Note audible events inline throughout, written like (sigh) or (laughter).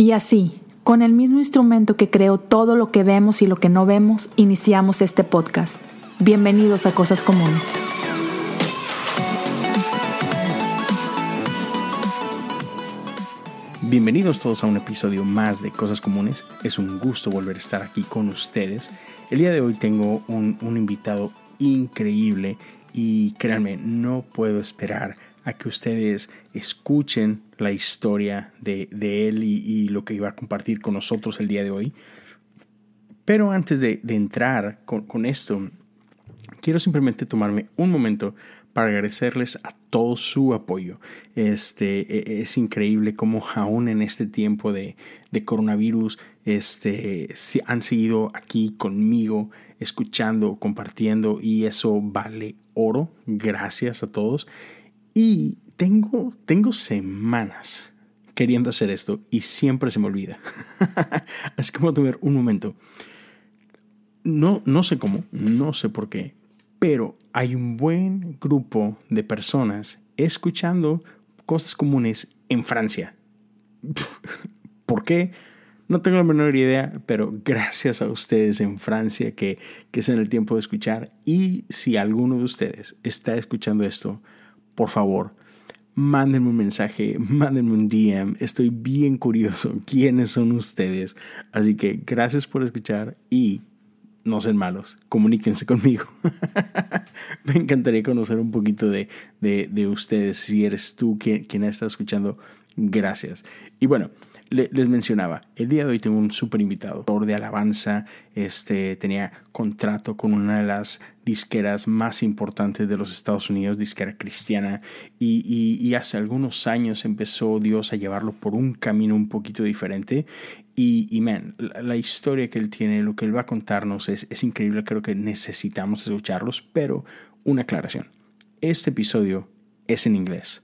Y así, con el mismo instrumento que creó todo lo que vemos y lo que no vemos, iniciamos este podcast. Bienvenidos a Cosas Comunes. Bienvenidos todos a un episodio más de Cosas Comunes. Es un gusto volver a estar aquí con ustedes. El día de hoy tengo un, invitado increíble y créanme, no puedo esperar a que ustedes escuchen la historia de, él y, lo que iba a compartir con nosotros el día de hoy. Pero antes de, entrar con, esto, quiero simplemente tomarme un momento para agradecerles a todo su apoyo. Este, e, es increíble cómo aún en este tiempo de, de coronavirus este, han seguido aquí conmigo, escuchando, compartiendo y eso vale oro. Gracias a todos. Y tengo, tengo semanas queriendo hacer esto y siempre se me olvida. (laughs) Así que vamos a tomar un momento. No, no sé cómo, no sé por qué, pero hay un buen grupo de personas escuchando cosas comunes en Francia. (laughs) ¿Por qué? No tengo la menor idea, pero gracias a ustedes en Francia que, que es en el tiempo de escuchar. Y si alguno de ustedes está escuchando esto, por favor, mándenme un mensaje, mándenme un DM. Estoy bien curioso (laughs) quiénes son ustedes. Así que gracias por escuchar y no sean malos, comuníquense conmigo. (laughs) Me encantaría conocer un poquito de, de, ustedes. Si eres tú quien, quien está escuchando, gracias. Y bueno, les mencionaba, el día de hoy tengo un súper invitado, de alabanza, este, tenía contrato con una de las disqueras más importantes de los Estados Unidos, disquera cristiana, y, hace algunos años empezó Dios a llevarlo por un camino un poquito diferente, y, y man, la, historia que él tiene, lo que él va a contarnos es, es increíble, creo que necesitamos escucharlos, pero una aclaración, este episodio es en inglés.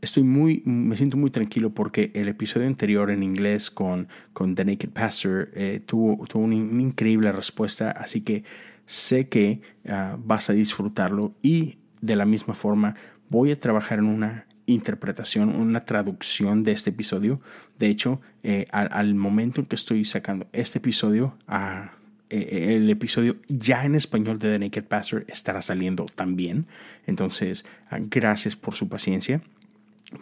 Estoy muy, me siento muy tranquilo porque el episodio anterior en inglés con, con The Naked Pastor eh, tuvo, tuvo una, increíble respuesta, así que sé que ah, vas a disfrutarlo y de la misma forma voy a trabajar en una interpretación, una traducción de este episodio. De hecho, eh, al, momento en que estoy sacando este episodio, ah, eh, el episodio ya en español de The Naked Pastor estará saliendo también. Entonces, ah, gracias por su paciencia.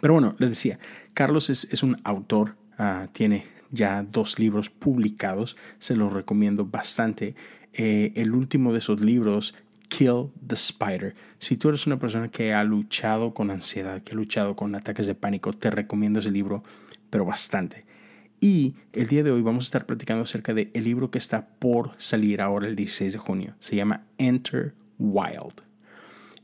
Pero bueno, les decía, Carlos es, un autor, ah, tiene ya dos libros publicados, se los recomiendo bastante. Eh, el último de esos libros, Kill the Spider. Si tú eres una persona que ha luchado con ansiedad, que ha luchado con ataques de pánico, te recomiendo ese libro, pero bastante. Y el día de hoy vamos a estar platicando acerca del el libro que está por salir ahora el 16 de junio. Se llama Enter Wild.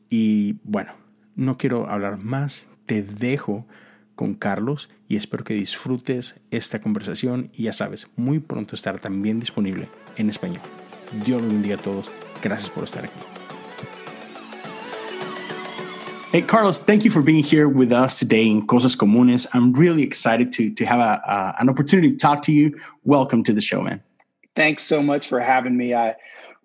Y bueno, no quiero hablar más te dejo con Carlos y espero que disfrutes esta conversación y ya sabes, muy pronto estará también disponible en español. Dios los bendiga a todos. Gracias por estar aquí. Hey, Carlos, thank you for being here with us today in Cosas Comunes. I'm really excited to, to have a, uh, an opportunity to talk to you. Welcome to the show, man. Thanks so much for having me. I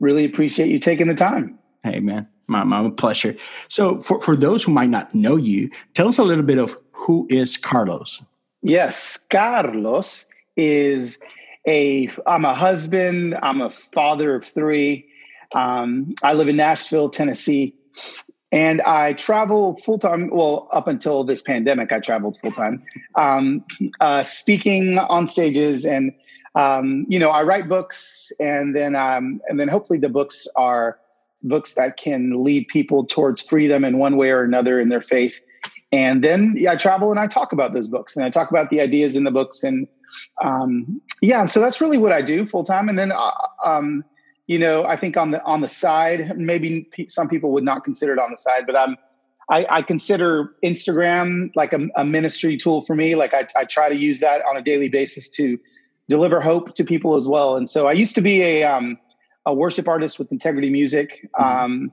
really appreciate you taking the time. Hey, man. My, my pleasure. So, for, for those who might not know you, tell us a little bit of who is Carlos. Yes, Carlos is a. I'm a husband. I'm a father of three. Um, I live in Nashville, Tennessee, and I travel full time. Well, up until this pandemic, I traveled full time, um, uh, speaking on stages, and um, you know, I write books, and then um, and then hopefully the books are books that can lead people towards freedom in one way or another in their faith. And then yeah, I travel and I talk about those books and I talk about the ideas in the books and um, yeah, so that's really what I do full time. And then uh, um, you know, I think on the on the side, maybe some people would not consider it on the side, but I'm I, I consider Instagram like a, a, ministry tool for me. Like I, I try to use that on a daily basis to deliver hope to people as well. And so I used to be a um, a worship artist with Integrity Music. Mm-hmm. Um,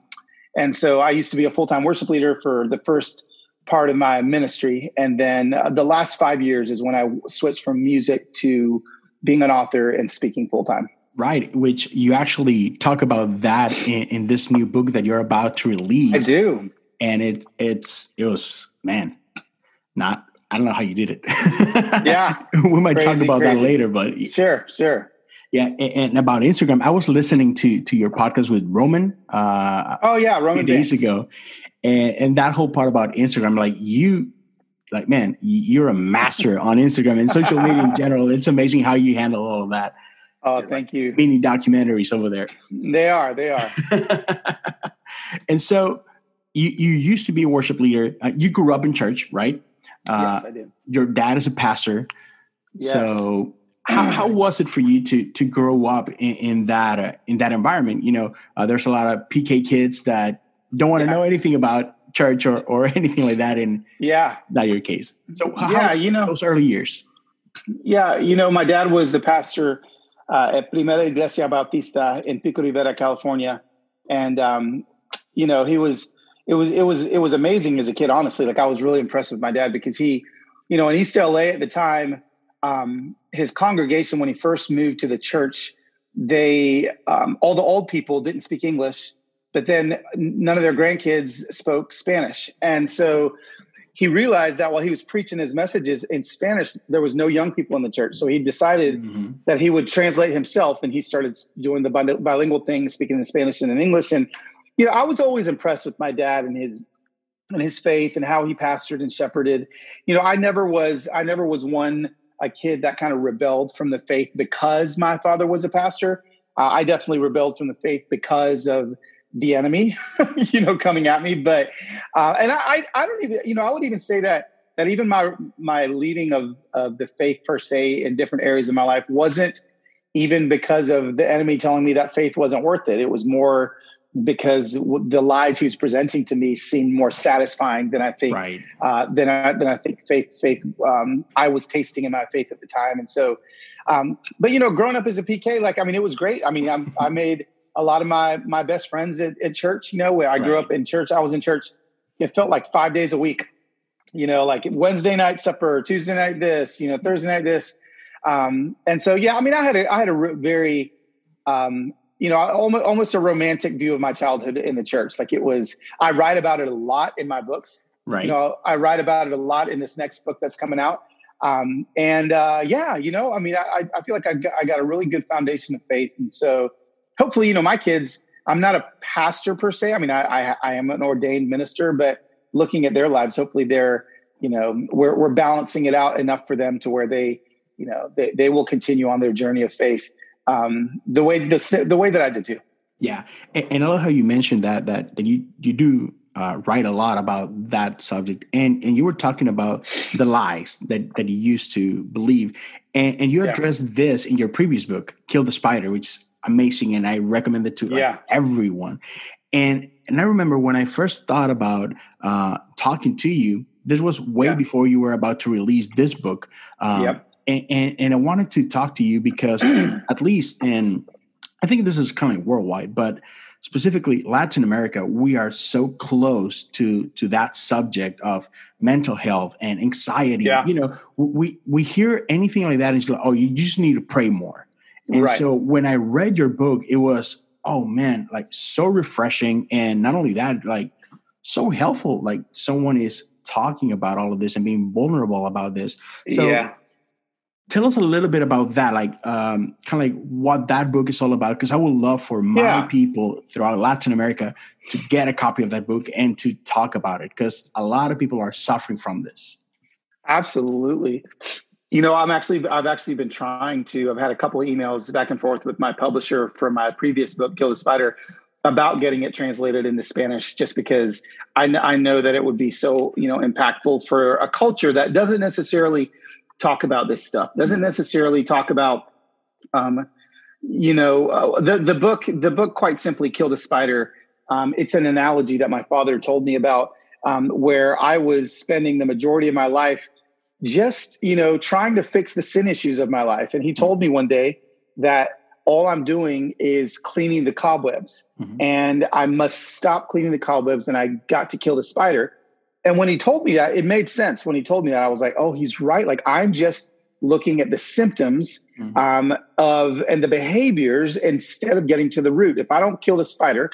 and so I used to be a full time worship leader for the first part of my ministry. And then uh, the last five years is when I switched from music to being an author and speaking full time. Right, which you actually talk about that in, in, this new book that you're about to release. I do, and it it's it was man, not I don't know how you did it. (laughs) yeah. we might crazy, talk about crazy. that later, but sure, sure. Yeah, and, about Instagram, I was listening to to your podcast with Roman. Uh, oh yeah, Roman days ago, and and that whole part about Instagram, like you, like man, you're a master on Instagram and social media in general. It's amazing how you handle all of that. Oh, thank you. Mini documentaries over there. They are. They are. (laughs) and so you you used to be a worship leader. Uh, you grew up in church, right? Uh, yes, I did. Your dad is a pastor. Yes. So how, how was it for you to to grow up in, in that uh, in that environment? You know, uh, there's a lot of PK kids that don't want to yeah. know anything about church or or (laughs) anything like that. In yeah, not your case. So yeah, you know those early years. Yeah, you know, my dad was the pastor uh, at Primera Iglesia Bautista in Pico Rivera, California, and um, you know he was it was it was it was amazing as a kid. Honestly, like I was really impressed with my dad because he, you know, in East LA at the time, um, his congregation when he first moved to the church, they um, all the old people didn't speak English, but then none of their grandkids spoke Spanish, and so he realized that while he was preaching his messages in Spanish, there was no young people in the church. So he decided mm-hmm. that he would translate himself, and he started doing the bilingual thing, speaking in Spanish and in English. And you know, I was always impressed with my dad and his and his faith and how he pastored and shepherded. You know, I never was I never was one a kid that kind of rebelled from the faith because my father was a pastor. Uh, I definitely rebelled from the faith because of the enemy, (laughs) you know, coming at me. But uh, and I, I don't even, you know, I would even say that that even my my leading of of the faith per se in different areas of my life wasn't even because of the enemy telling me that faith wasn't worth it. It was more because the lies he was presenting to me seemed more satisfying than I think right. uh, than I than I think faith faith um, I was tasting in my faith at the time. And so, um, but you know, growing up as a PK, like I mean, it was great. I mean, I'm, (laughs) i made a lot of my my best friends at, at church. You know, where I grew up in church, I was in church. It felt like five days a week. You know, like Wednesday night supper, Tuesday night this, you know, Thursday night this. Um, and so, yeah, I mean, I had a I had a very um, you know, almost almost a romantic view of my childhood in the church. Like it was, I write about it a lot in my books. Right. You know, I write about it a lot in this next book that's coming out. Um, and uh, yeah, you know, I mean, I, I feel like I got, I got a really good foundation of faith, and so hopefully, you know, my kids. I'm not a pastor per se. I mean, I, I, I am an ordained minister, but looking at their lives, hopefully, they're you know, we're we're balancing it out enough for them to where they, you know, they they will continue on their journey of faith um, the way the the way that I did too. Yeah, and, and I love how you mentioned that that, that you you do uh, write a lot about that subject, and and you were talking about the lies that that you used to believe, and and you addressed yeah. this in your previous book, "Kill the Spider," which is amazing, and I recommend it to like, yeah. everyone. And and I remember when I first thought about uh, talking to you, this was way yeah. before you were about to release this book. Um, yep and, and, and I wanted to talk to you because (clears throat) at least in I think this is coming worldwide, but specifically Latin America, we are so close to to that subject of mental health and anxiety. Yeah. You know, we we hear anything like that, and it's like, oh, you just need to pray more. And right. so when I read your book, it was, oh man, like so refreshing, and not only that, like so helpful. Like someone is talking about all of this and being vulnerable about this. So yeah tell us a little bit about that like um, kind of like what that book is all about because i would love for my yeah. people throughout latin america to get a copy of that book and to talk about it because a lot of people are suffering from this absolutely you know i'm actually i've actually been trying to i've had a couple of emails back and forth with my publisher from my previous book kill the spider about getting it translated into spanish just because I, I know that it would be so you know impactful for a culture that doesn't necessarily talk about this stuff. Doesn't mm-hmm. necessarily talk about, um, you know, uh, the the book. The book quite simply "Kill the Spider." Um, it's an analogy that my father told me about, um, where I was spending the majority of my life just, you know, trying to fix the sin issues of my life. And he mm-hmm. told me one day that all I'm doing is cleaning the cobwebs, mm-hmm. and I must stop cleaning the cobwebs, and I got to kill the spider. And when he told me that, it made sense. When he told me that, I was like, oh, he's right. Like I'm just looking at the symptoms mm-hmm. um, of and the behaviors instead of getting to the root. If I don't kill the spider,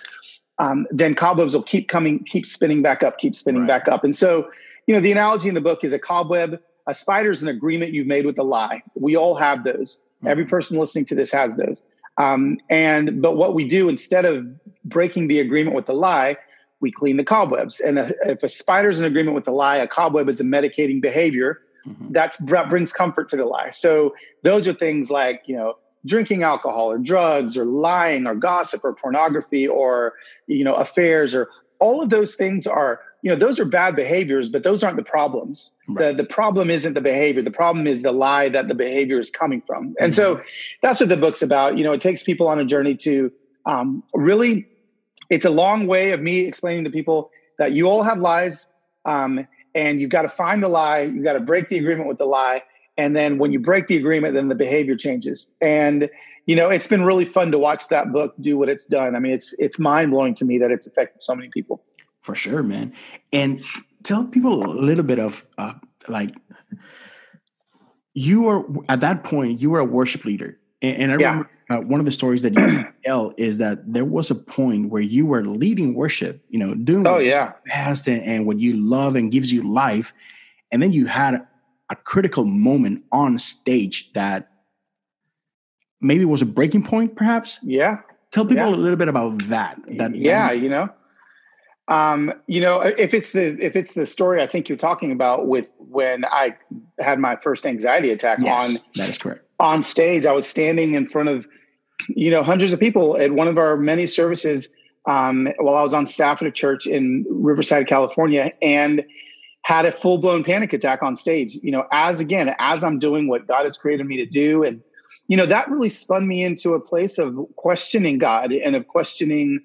um, then cobwebs will keep coming, keep spinning back up, keep spinning right. back up. And so, you know, the analogy in the book is a cobweb a spider is an agreement you've made with a lie. We all have those. Mm-hmm. Every person listening to this has those. Um, and but what we do instead of breaking the agreement with the lie, we clean the cobwebs. And a, if a spider's in agreement with the lie, a cobweb is a medicating behavior mm-hmm. that brings comfort to the lie. So those are things like you know drinking alcohol or drugs or lying or gossip or pornography or you know affairs or all of those things are you know those are bad behaviors but those aren't the problems right. the, the problem isn't the behavior the problem is the lie that the behavior is coming from mm-hmm. and so that's what the book's about you know it takes people on a journey to um, really it's a long way of me explaining to people that you all have lies um, and you've got to find the lie you've got to break the agreement with the lie and then when you break the agreement then the behavior changes. And you know it's been really fun to watch that book do what it's done. I mean it's it's mind-blowing to me that it's affected so many people. For sure, man. And tell people a little bit of uh, like you were at that point you were a worship leader, and, and I yeah. remember uh, one of the stories that you (clears throat) tell is that there was a point where you were leading worship, you know, doing oh yeah, best and, and what you love and gives you life, and then you had a critical moment on stage that maybe was a breaking point, perhaps. Yeah. Tell people yeah. a little bit about that. That yeah, you know, um, you know, if it's the if it's the story I think you're talking about with when I had my first anxiety attack yes, on that is correct on stage, I was standing in front of you know hundreds of people at one of our many services um, while I was on staff at a church in Riverside, California, and had a full blown panic attack on stage. You know, as again as I'm doing what God has created me to do, and you know that really spun me into a place of questioning God and of questioning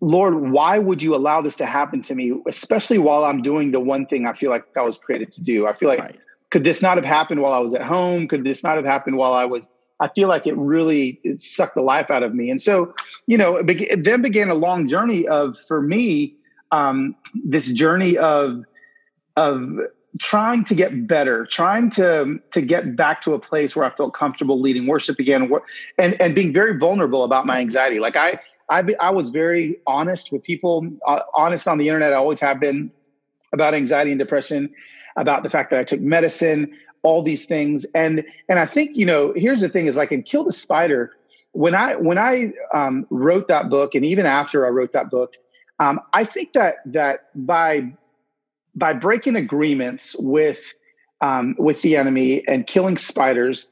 Lord, why would you allow this to happen to me, especially while I'm doing the one thing I feel like I was created to do? I feel like, right. Could this not have happened while I was at home? Could this not have happened while I was? I feel like it really it sucked the life out of me. And so, you know, it, be- then began a long journey of, for me, um, this journey of, of trying to get better, trying to to get back to a place where I felt comfortable leading worship again, and and being very vulnerable about my anxiety. Like I I, I was very honest with people, uh, honest on the internet. I always have been about anxiety and depression, about the fact that I took medicine, all these things, and and I think you know here's the thing: is like in Kill the Spider, when I when I um, wrote that book, and even after I wrote that book, um, I think that that by by breaking agreements with um, with the enemy and killing spiders,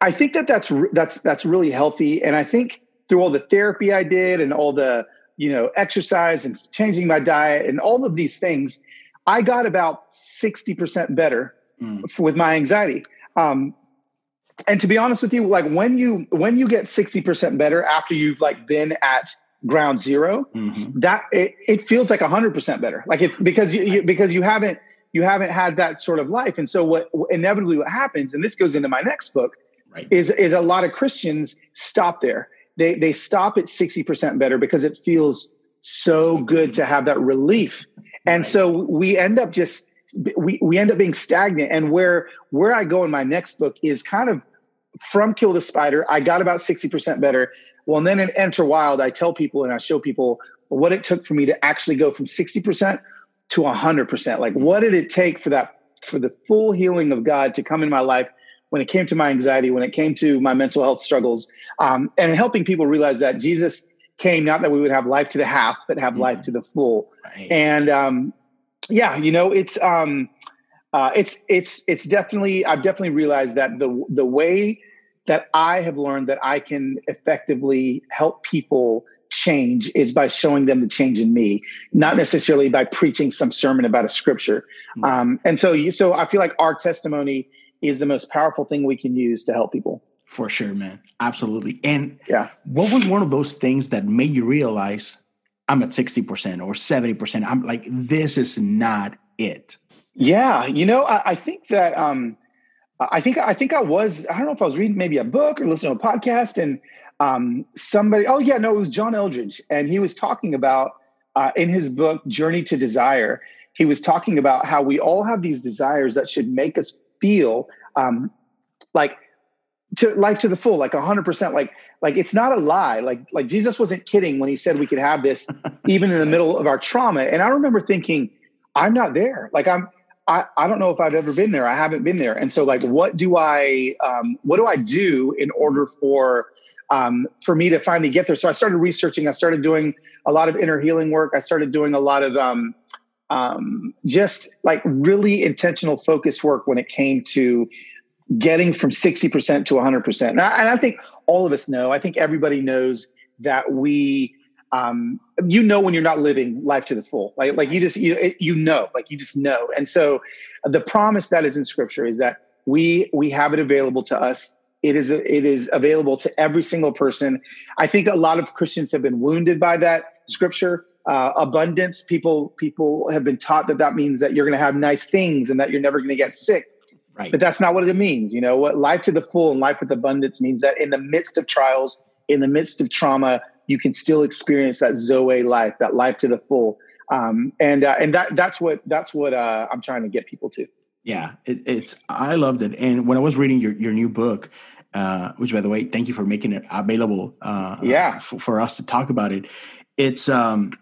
I think that that's that's that's really healthy, and I think through all the therapy I did and all the you know exercise and changing my diet and all of these things, I got about sixty percent better mm. with my anxiety. Um, and to be honest with you, like when you when you get sixty percent better after you've like been at ground 0 mm-hmm. that it, it feels like hundred percent better. Like it because you, you because you haven't you haven't had that sort of life. And so what inevitably what happens, and this goes into my next book, right. is is a lot of Christians stop there they they stop at 60% better because it feels so good to have that relief. And right. so we end up just we, we end up being stagnant. And where where I go in my next book is kind of from Kill the Spider, I got about 60% better. Well, and then in Enter Wild, I tell people and I show people what it took for me to actually go from 60% to 100%. Like, what did it take for that, for the full healing of God to come in my life when it came to my anxiety, when it came to my mental health struggles, um, and helping people realize that Jesus came not that we would have life to the half, but have mm-hmm. life to the full. Right. And um, yeah, you know, it's um, uh, it's it's it's definitely I've definitely realized that the the way that I have learned that I can effectively help people change is by showing them the change in me, not necessarily by preaching some sermon about a scripture. Mm-hmm. Um, and so, so I feel like our testimony is the most powerful thing we can use to help people. For sure, man. Absolutely. And yeah, what was one of those things that made you realize I'm at 60% or 70%? I'm like, this is not it. Yeah. You know, I, I think that um I think I think I was, I don't know if I was reading maybe a book or listening to a podcast and um somebody, oh yeah, no, it was John Eldredge. And he was talking about uh, in his book, Journey to Desire, he was talking about how we all have these desires that should make us feel um, like to life to the full, like hundred percent. Like, like it's not a lie. Like, like Jesus wasn't kidding when he said we could have this (laughs) even in the middle of our trauma. And I remember thinking, I'm not there. Like I'm, I, I don't know if I've ever been there. I haven't been there. And so like, what do I, um, what do I do in order for, um, for me to finally get there? So I started researching, I started doing a lot of inner healing work. I started doing a lot of, um, um, just like really intentional focus work when it came to getting from 60% to 100%. And I, and I think all of us know, I think everybody knows that we, um, you know when you're not living life to the full like like you just you, you know like you just know. And so the promise that is in scripture is that we we have it available to us. It is it is available to every single person. I think a lot of christians have been wounded by that scripture uh, abundance. People people have been taught that that means that you're going to have nice things and that you're never going to get sick right but that's not what it means you know what life to the full and life with abundance means that in the midst of trials in the midst of trauma, you can still experience that Zoe life, that life to the full. Um, and uh, and that that's what that's what uh, I'm trying to get people to. Yeah, it, it's I loved it. And when I was reading your your new book, uh, which by the way, thank you for making it available. Uh, yeah, for, for, us to talk about it. It's um,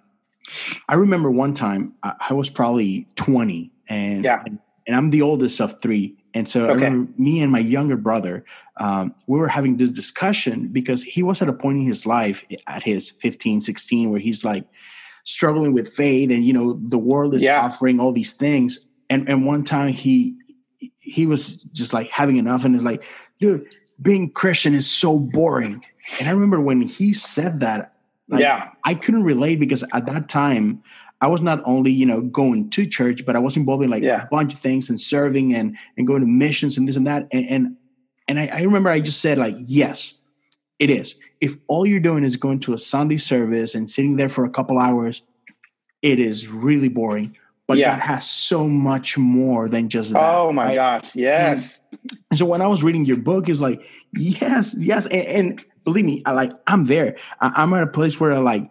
I remember one time I, I was probably 20, and yeah. and, and I'm the oldest of three, and so okay. I remember me and my younger brother, um, we were having this discussion because he was at a point in his life at his 15, 16, where he's like struggling with faith and, you know, the world is yeah. offering all these things. And, and one time he, he was just like having enough and it's like, dude, being Christian is so boring. And I remember when he said that, like, yeah, I couldn't relate because at that time I was not only, you know, going to church, but I was involved in like yeah. a bunch of things and serving and and going to missions and this and that. And and, and I, I remember I just said like, yes, it is. If all you're doing is going to a Sunday service and sitting there for a couple hours, it is really boring. But yeah. God has so much more than just that. Oh my right? gosh, yes. And so when I was reading your book, it's like, yes, yes, and, and believe me, I like I'm there. I, I'm at a place where I like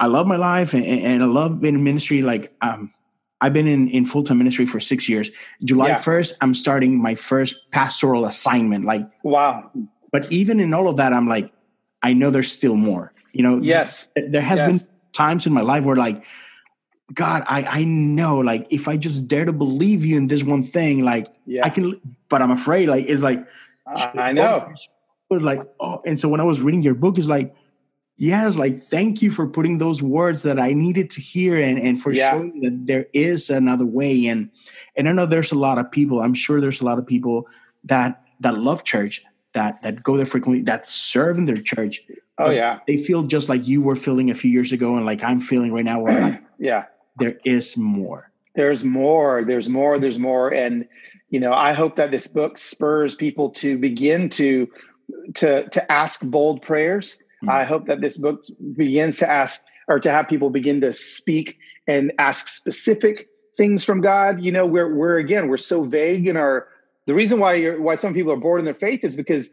I love my life and, and I love being in ministry. Like, um, I've been in, in full time ministry for six years. July yeah. 1st, I'm starting my first pastoral assignment. Like, wow. But even in all of that, I'm like, I know there's still more. You know, yes. There, there has yes. been times in my life where, like, God, I, I know, like, if I just dare to believe you in this one thing, like, yeah. I can, but I'm afraid, like, it's like, uh, I know. It was like, oh, and so when I was reading your book, it's like, yes like thank you for putting those words that i needed to hear and and for yeah. showing that there is another way. And and i know there's a lot of people i'm sure there's a lot of people that that love church that that go there frequently that serve in their church. Oh yeah. they feel just like you were feeling a few years ago and like i'm feeling right now where like (clears throat) yeah. There is more. There's more there's more there's more. And you know i hope that this book spurs people to begin to to to ask bold prayers Mm-hmm. I hope that this book begins to ask or to have people begin to speak and ask specific things from God. You know, we're we're again we're so vague in our. The reason why you're, why some people are bored in their faith is because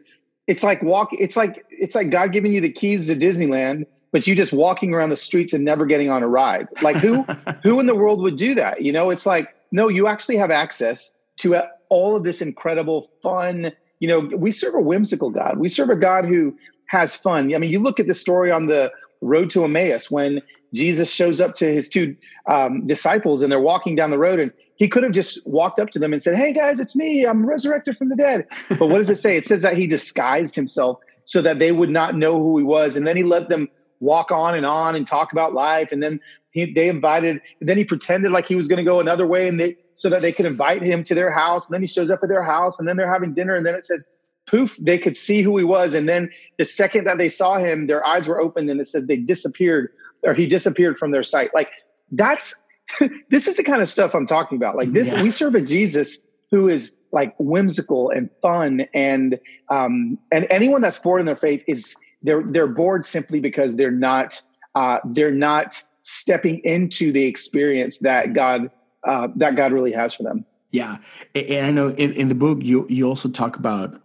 it's like walk. It's like it's like God giving you the keys to Disneyland, but you just walking around the streets and never getting on a ride. Like who (laughs) who in the world would do that? You know, it's like no, you actually have access to all of this incredible fun you know, we serve a whimsical God. We serve a God who has fun. I mean, you look at the story on the road to Emmaus when Jesus shows up to his two um, disciples and they're walking down the road, and he could have just walked up to them and said, Hey guys, it's me. I'm resurrected from the dead. (laughs) But what does it say? It says that he disguised himself so that they would not know who he was. And then he let them walk on and on and talk about life. And then he, they invited, then he pretended like he was going to go another way and they, so that they could invite him to their house. And then he shows up at their house and then they're having dinner. And then it says, poof, they could see who he was. And then the second that they saw him, their eyes were opened and it said they disappeared or he disappeared from their sight. Like that's, (laughs) this is the kind of stuff I'm talking about. Like this, yeah. we serve a Jesus who is like whimsical and fun and, um, and anyone that's bored in their faith is, they're, they're bored simply because they're not, uh, they're not stepping into the experience that God, uh, that God really has for them. Yeah. And I know in, in the book, you, you also talk about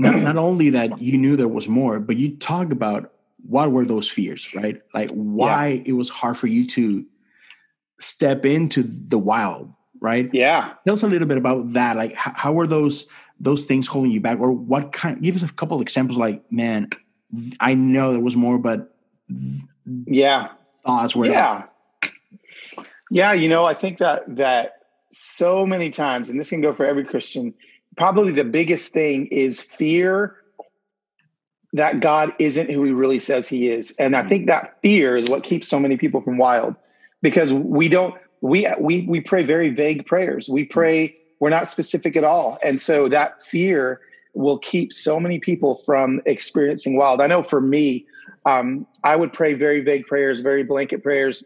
not, (clears throat) not only that you knew there was more, but you talk about what were those fears, right? Like why yeah. it was hard for you to step into the wild, right? Yeah. Tell us a little bit about that. Like how, how were those those things holding you back, or what kind? Give us a couple of examples. Like, man, I know there was more, but yeah, thoughts were yeah, yeah. You know, I think that that so many times, and this can go for every Christian, probably the biggest thing is fear that God isn't who he really says he is. And I think that fear is what keeps so many people from wild because we don't we we we pray very vague prayers. We pray we're not specific at all. And so that fear will keep so many people from experiencing wild. I know for me, um, I would pray very vague prayers, very blanket prayers,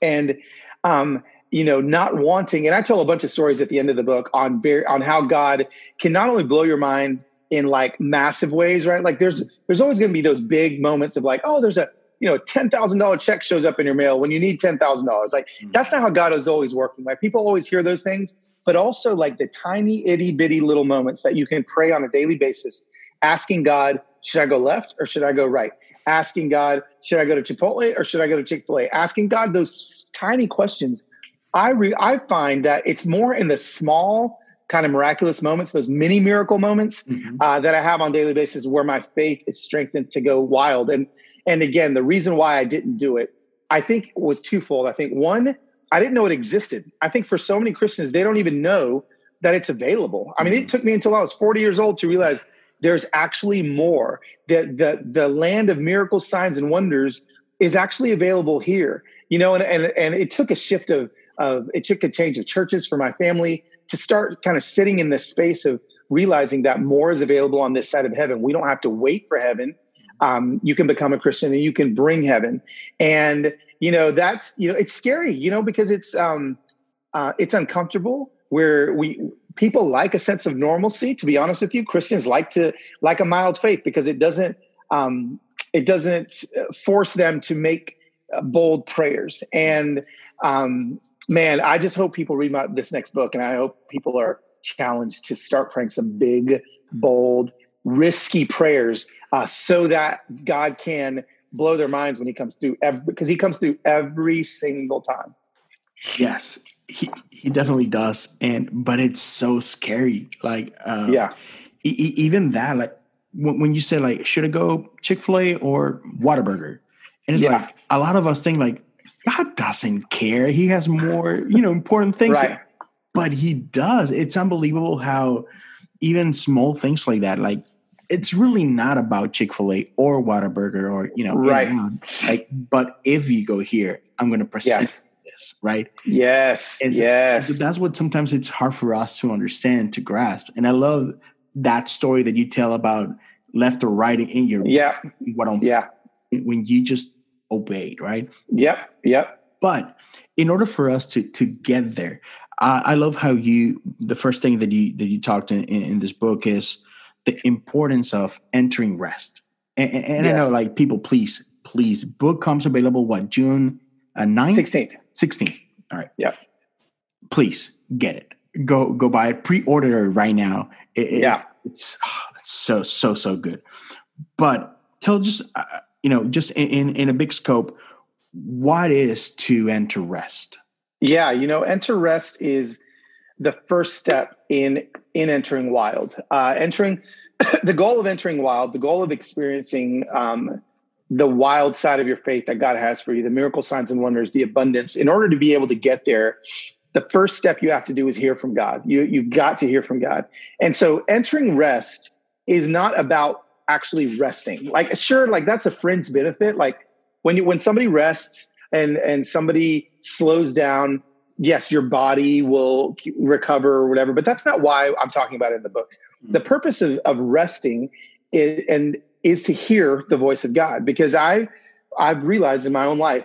and um, you know, not wanting. And I tell a bunch of stories at the end of the book on very on how God can not only blow your mind in like massive ways, right? Like there's there's always going to be those big moments of like, oh, there's a you know, ten thousand dollar check shows up in your mail when you need ten thousand dollars. Like mm-hmm. that's not how God is always working. Like people always hear those things, but also like the tiny itty bitty little moments that you can pray on a daily basis, asking God, should I go left or should I go right? Asking God, should I go to Chipotle or should I go to Chick Fil A? Asking God those tiny questions. I re- I find that it's more in the small kind of miraculous moments, those mini miracle moments mm-hmm. uh, that I have on daily basis, where my faith is strengthened to go wild. And and again, the reason why I didn't do it, I think, was twofold. I think one, I didn't know it existed. I think for so many Christians, they don't even know that it's available. I mean, mm-hmm. it took me until I was 40 years old to realize there's actually more. That the the land of miracles, signs, and wonders is actually available here. You know, and and and it took a shift of of it took a change of churches for my family to start kind of sitting in this space of realizing that more is available on this side of heaven. We don't have to wait for heaven. Um, you can become a Christian and you can bring heaven. And you know that's you know it's scary, you know, because it's um, uh, it's uncomfortable. Where we people like a sense of normalcy. To be honest with you, Christians like to like a mild faith because it doesn't um, it doesn't force them to make uh, bold prayers and um, man, I just hope people read my, this next book, and I hope people are challenged to start praying some big, bold, risky prayers, uh, so that God can blow their minds when He comes through, every, because He comes through every single time. Yes, he he definitely does, and but it's so scary. Like, um, yeah, e- even that, like when, when you say like, should I go Chick Fil A or Whataburger? And it's yeah. like a lot of us think like God doesn't care. He has more, you know, important things. right. But he does. It's unbelievable how even small things like that, like it's really not about Chick-fil-A or Whataburger or, you know, right. like, but if you go here, I'm gonna present yes. this, right? Yes. And yes. So that's what sometimes it's hard for us to understand, to grasp. And I love that story that you tell about left or right in your yeah. what on yeah. when you just obeyed, right? Yep, yep. But in order for us to to get there, I, I love how you the first thing that you that you talked in, in, in this book is the importance of entering rest. And, and yes. I know, like people, please, please, book comes available. What June uh, 9th? Sixteenth. Sixteenth. All right. Yeah. Please get it. Go go buy it. Pre-order it right now. It, yeah. It's, it's, oh, it's so so so good. But tell just uh, you know, just in, in a big scope, what is to enter rest? Yeah, you know, enter rest is the first step in in entering wild. Uh, entering (coughs) the goal of entering wild, the goal of experiencing um, the wild side of your faith that God has for you, the miracle signs and wonders, the abundance. In order to be able to get there, the first step you have to do is hear from God. You you've got to hear from God. And so entering rest is not about actually resting. Like sure, like that's a fringe benefit. Like when you when somebody rests and and somebody slows down, yes, your body will recover or whatever. But that's not why I'm talking about it in the book. Mm-hmm. The purpose of, of resting is, and is to hear the voice of God because I I've realized in my own life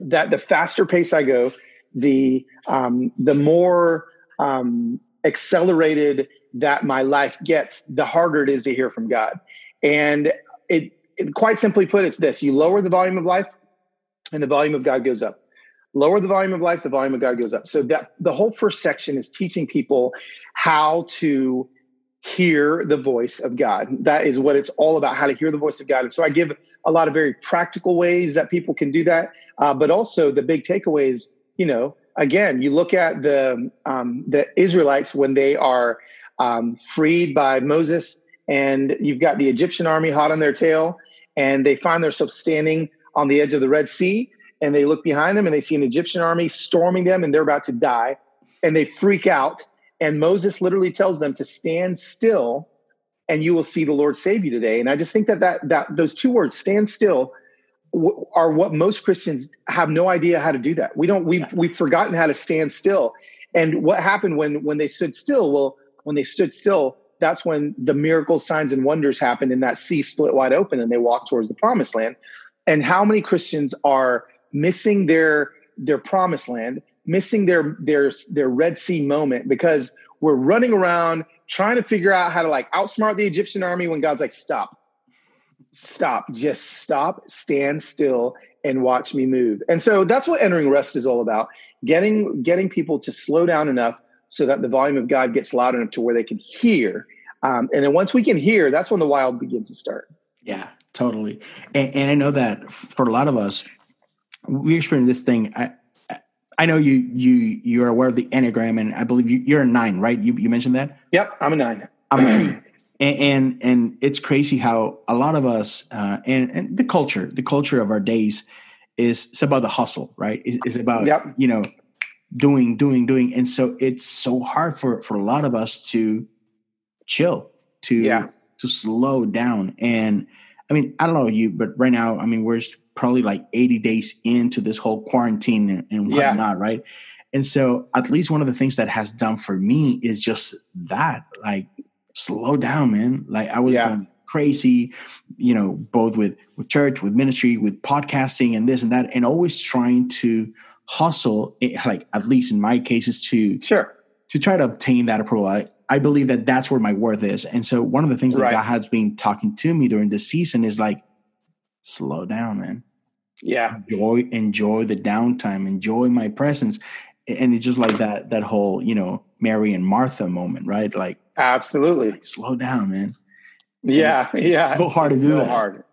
that the faster pace I go, the um, the more um, accelerated that my life gets, the harder it is to hear from God. And it, it, quite simply put, it's this you lower the volume of life, and the volume of God goes up. Lower the volume of life, the volume of God goes up. So that the whole first section is teaching people how to hear the voice of God. That is what it's all about, how to hear the voice of God. And so I give a lot of very practical ways that people can do that. Uh, but also the big takeaways, you know, again, you look at the um, the Israelites when they are um, freed by Moses, and you've got the Egyptian army hot on their tail, and they find themselves standing on the edge of the Red Sea, and they look behind them and they see an Egyptian army storming them, and they're about to die. and they freak out. And Moses literally tells them to stand still and you will see the Lord save you today. And I just think that that, that those two words, stand still, w- are what most Christians have no idea how to do that. We don't, we've, we've forgotten how to stand still. And what happened when, when they stood still? Well, when they stood still, that's when the miracles, signs, and wonders happened and that sea split wide open and they walked towards the promised land. And how many Christians are missing their their promised land, missing their their their Red Sea moment because we're running around trying to figure out how to like outsmart the Egyptian army when God's like, stop, stop, just stop, stand still, and watch me move. And so that's what entering rest is all about: getting getting people to slow down enough so that the volume of God gets loud enough to where they can hear. Um, and then once we can hear, that's when the wild begins to start. Yeah, totally. And, and I know that for a lot of us, we experience this thing. I, I know you you you're aware of the enneagram, and I believe you, are a nine, right? You you mentioned that. Yep, I'm a nine. I'm a three. And, and, and it's crazy how a lot of us uh, and and the culture, the culture of our days, is it's about the hustle, right? Is it's about yep. you know doing, doing, doing, and so it's so hard for for a lot of us to chill, to yeah. to slow down. And I mean, I don't know you, but right now, I mean, we're probably like 80 days into this whole quarantine and, and whatnot, yeah. right? And so at least one of the things that has done for me is just that, like slow down, man. Like I was yeah. going crazy, you know, both with with church, with ministry, with podcasting and this and that, and always trying to hustle, eh, like at least in my cases, to sure to try to obtain that approval. I, I believe that that's where my worth is. And so one of the things that right. God has been talking to me during this season is like, slow down, man. Yeah. Enjoy, enjoy the downtime, enjoy my presence. And it's just like that, that whole, you know, Mary and Martha moment, right? Like, absolutely. Like, slow down, man. Yeah. It's, yeah. It's so hard to do so that. hard.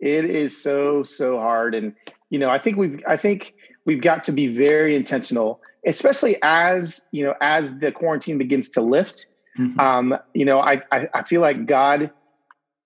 It is so, so hard. And, you know, I think we've, I think we've got to be very intentional, especially as, you know, as the quarantine begins to lift. Mm-hmm. Um, you know, I, I, I feel like God,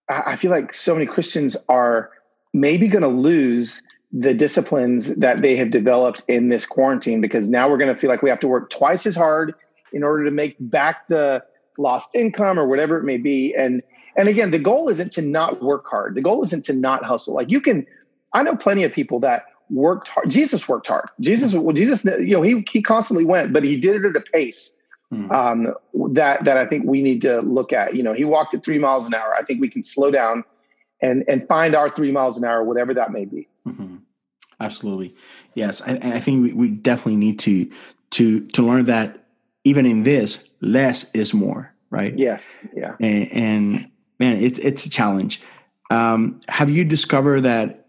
I feel like so many Christians are maybe going to lose the disciplines that they have developed in this quarantine because now we're going to feel like we have to work twice as hard in order to make back the lost income or whatever it may be and and again the goal isn't to not work hard the goal isn't to not hustle like you can i know plenty of people that worked hard jesus worked hard jesus well, jesus you know he he constantly went but he did it at a pace mm. um, that that i think we need to look at you know he walked at three miles an hour i think we can slow down and and find our three miles an hour, whatever that may be. Mm-hmm. Absolutely, yes. I, I think we, we, definitely need to to to learn that even in this, less is more, right? Yes, yeah. And, and man, it's it's a challenge. Um, have you discovered that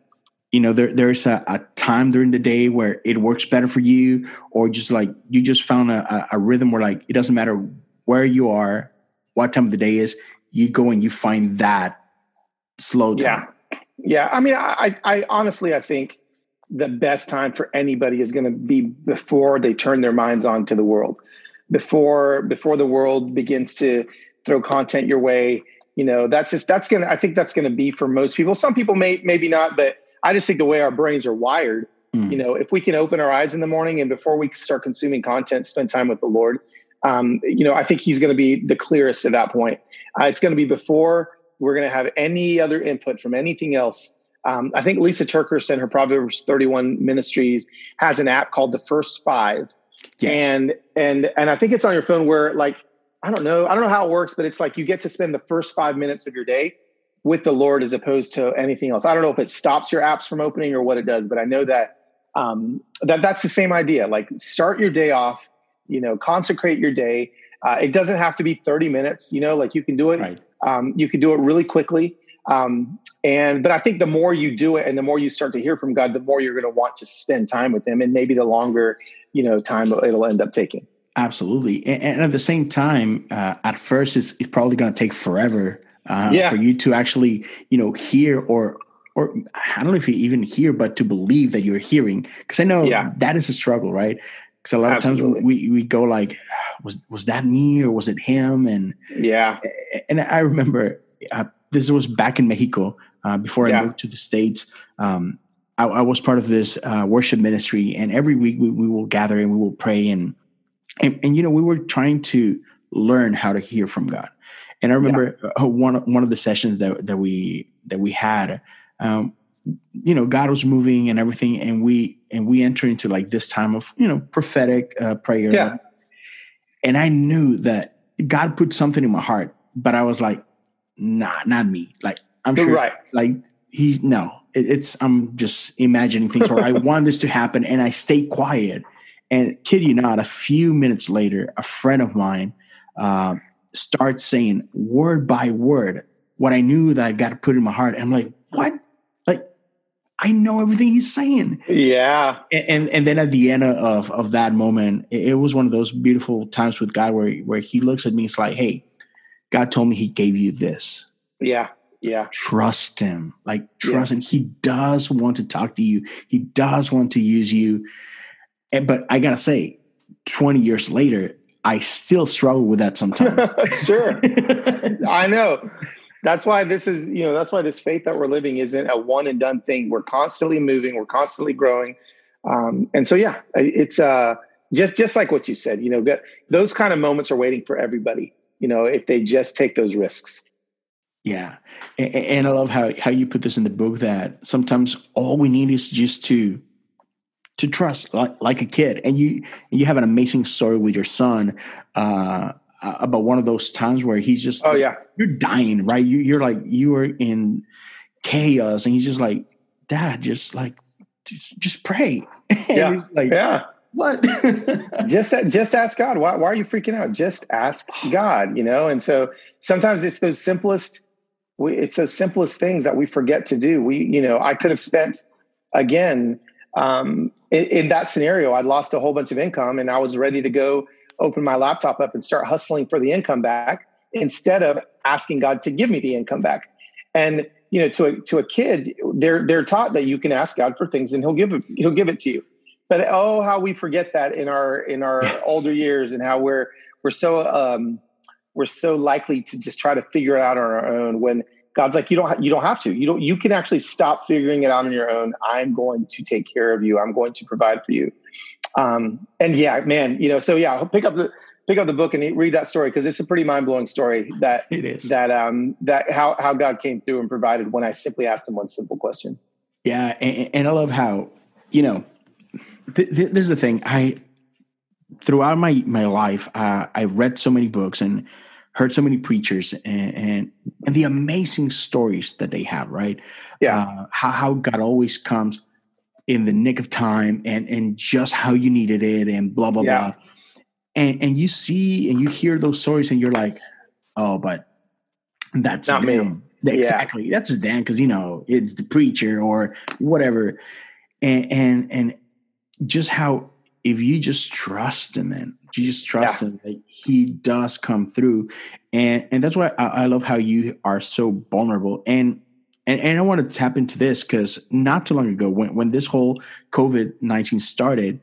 you know there there's a, a, time during the day where it works better for you, or just like you just found a, a rhythm where like it doesn't matter where you are, what time of the day is, you go and you find that slow time. Yeah. Yeah. I mean, I, I honestly, I think the best time for anybody is going to be before they turn their minds on to the world, before, before the world begins to throw content your way. You know, that's just, that's going to, I think that's going to be for most people. Some people may, maybe not, but I just think the way our brains are wired, mm. you know, if we can open our eyes in the morning and before we start consuming content, spend time with the Lord, um, you know, I think he's going to be the clearest at that point. Uh, it's going to be before we're going to have any other input from anything else. Um, I think Lysa TerKeurst and her Proverbs 31 Ministries has an app called The First Five. Yes. And and and I think it's on your phone where like I don't know I don't know how it works, but it's like you get to spend the first five minutes of your day with the Lord as opposed to anything else. I don't know if it stops your apps from opening or what it does, but I know that um, that that's the same idea. Like start your day off, you know, consecrate your day. Uh, it doesn't have to be 30 minutes, you know, like you can do it right. Um, you can do it really quickly. Um, and but I think the more you do it and the more you start to hear from God, the more you're going to want to spend time with Him, and maybe the longer you know time it'll end up taking. Absolutely, and, and at the same time, uh, at first it's, it's probably going to take forever uh, yeah. for you to actually you know hear or or I don't know if you even hear, but to believe that you're hearing, because I know yeah. that is a struggle, right? Because a lot Absolutely. of times we we go like, was was that me or was it him? And yeah, and I remember uh, this was back in Mexico uh, before yeah. I moved to the states. Um, I, I, was part of this uh, worship ministry, and every week we, we will gather and we will pray and and, and you know we were trying to learn how to hear from God. And I remember yeah. Uh, one one of the sessions that that we that we had. Um, you know, God was moving and everything, and we and we enter into like this time of you know prophetic uh, prayer. Yeah. And I knew that God put something in my heart, but I was like, nah, not me. Like I'm sure, right? Like he's no, it, it's I'm just imagining things, or I want this to happen, and I stay quiet. And kid you not, a few minutes later, a friend of mine uh, starts saying word by word what I knew that I got to put in my heart. And I'm like, what? Like, I know everything he's saying. Yeah. And and, and then at the end of of that moment, it, it, was one of those beautiful times with God where where He looks at me. It's like, hey, God told me He gave you this. Yeah. Yeah. Trust Him. Like trust Him. He does want to talk to you. He does want to use you. And but I gotta say, 20 years later, I still struggle with that sometimes. (laughs) sure. (laughs) I know. That's why this is, you know, that's why this faith that we're living isn't a one and done thing. We're constantly moving, we're constantly growing. Um, and so, yeah, it's uh, just, just like what you said, you know, that those kind of moments are waiting for everybody, you know, if they just take those risks. Yeah. And, and I love how, how you put this in the book that sometimes all we need is just to to trust like, like a kid. And you you have an amazing story with your son uh, about one of those times where he's just oh yeah. You're dying right? You, you're like you are in chaos and he's just like dad just like just, just pray. (laughs) Yeah. like yeah. What? (laughs) Just just ask god. Why, why are you freaking out? Just ask god you know? And so sometimes it's those simplest we, it's those simplest things that we forget to do. We you know i could have spent again um, in, in that scenario, I'd lost a whole bunch of income and I was ready to go open my laptop up and start hustling for the income back instead of asking God to give me the income back. And you know, to a to a kid, they're they're taught that you can ask God for things and He'll give it He'll give it to you. But oh, how we forget that in our in our yes. older years, and how we're we're so um, we're so likely to just try to figure it out on our own when God's like, you don't, ha- you don't have to. You don't. You can actually stop figuring it out on your own. I'm going to take care of you. I'm going to provide for you. Um, and yeah, man, you know. So yeah, pick up the pick up the book and read that story because it's a pretty mind blowing story. That it is that um that how how God came through and provided when I simply asked Him one simple question. Yeah, and, and I love how you know. Th- th- this is the thing. I throughout my my life, uh, I read so many books and heard so many preachers and, and, and the amazing stories that they have, right? Yeah. Uh, how, how God always comes in the nick of time and, and just how you needed it and blah, blah, yeah. blah. And, and you see and you hear those stories and you're like, oh, but that's Not them. Me. Exactly. Yeah. That's them because, you know, it's the preacher or whatever. And, and, and just how if you just trust him and you just trust yeah. him that he does come through. And and that's why I, I, love how you are so vulnerable. And and, and i want to tap into this because not too long ago when, when this whole covid-19 started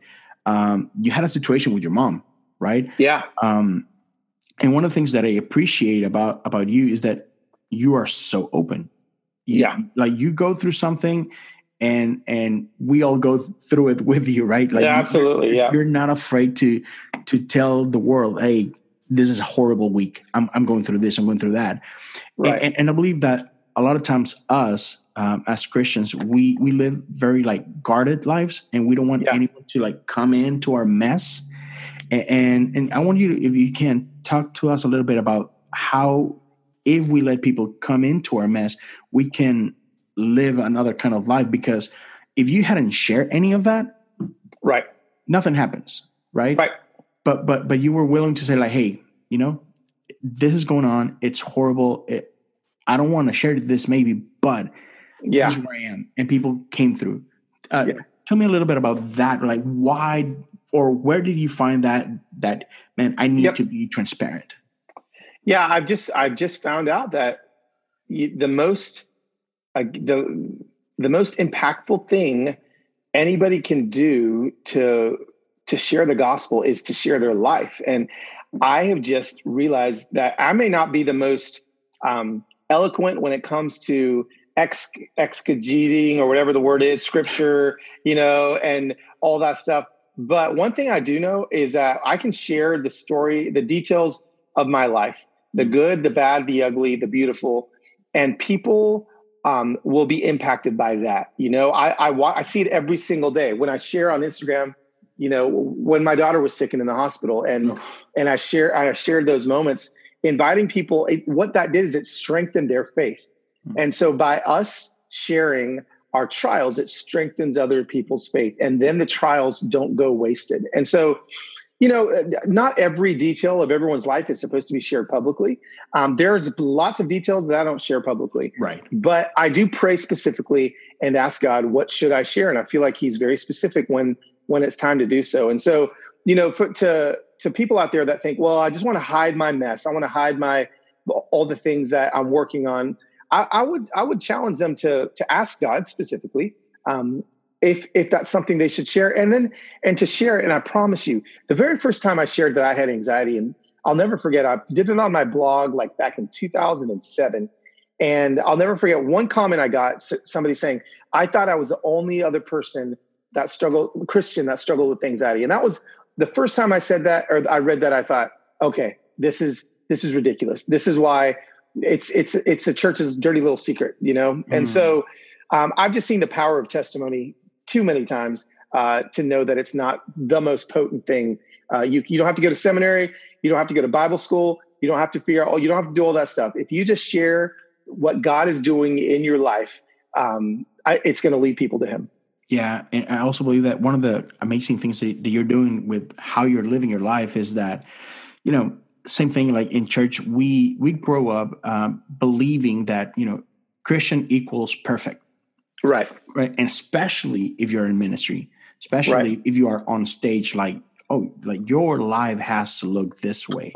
um, you had a situation with your mom right? Yeah. Um, and one of the things that i appreciate about about you is that you are so open. You, yeah. like you go through something and and we all go through it with you right? Like yeah absolutely you're, yeah. you're not afraid to to tell the world hey this is a horrible week. I'm, I'm going through this i'm going through that. Right. and, and i believe that a lot of times us um, as christians we we live very like guarded lives and we don't want yeah. anyone to like come into our mess. And, and and i want you to if you can talk to us a little bit about how if we let people come into our mess we can live another kind of life because if you hadn't shared any of that right. nothing happens right? Right. But but but you were willing to say like hey you know this is going on. It's horrible. It, i don't want to share this maybe but yeah. where i am. And people came through. Uh, yeah. tell me a little bit about that. Like why or where did you find that that man i need yep. to be transparent? Yeah i've just i've just found out that the most uh, the the most impactful thing anybody can do to to share the gospel is to share their life. And i have just realized that i may not be the most um, eloquent when it comes to ex exegeting or whatever the word is scripture you know and all that stuff. But one thing I do know is that I can share the story, the details of my life, the mm. good, the bad, the ugly, the beautiful, and people um, will be impacted by that. You know, I, I I see it every single day when I share on Instagram. You know, when my daughter was sick and in the hospital, and oh. and I share I shared those moments, inviting people. It, what that did is it strengthened their faith, mm-hmm. and so by us sharing our trials, it strengthens other people's faith, and then the trials don't go wasted. And so, you know, uh, not every detail of everyone's life is supposed to be shared publicly. Um, there's lots of details that I don't share publicly. Right. But I do pray specifically and ask God, what should I share? And I feel like He's very specific when when it's time to do so. And so, you know, for, to to people out there that think, well, I just want to hide my mess. I want to hide my all the things that I'm working on. I, I would I would challenge them to to ask God specifically. Um, if if that's something they should share. And then and to share and i promise you the very first time i shared that i had anxiety and i'll never forget i did it on my blog like back in 2007 and i'll never forget one comment i got somebody saying i thought i was the only other person that struggled christian that struggled with anxiety. And that was the first time i said that or i read that i thought okay this is this is ridiculous. This is why it's it's it's the church's dirty little secret you know? Mm. and so um, I've just seen the power of testimony too many times uh, to know that it's not the most potent thing. Uh, you you don't have to go to seminary. You don't have to go to Bible school. You don't have to figure out. Oh, you don't have to do all that stuff. If you just share what God is doing in your life, um, I, it's going to lead people to Him. Yeah, and I also believe that one of the amazing things that, you're doing with how you're living your life is that, you know, same thing like in church. We we grow up um, believing that you know Christian equals perfect Right. Right. And especially if you're in ministry, especially right. if you are on stage, like, oh, like your life has to look this way.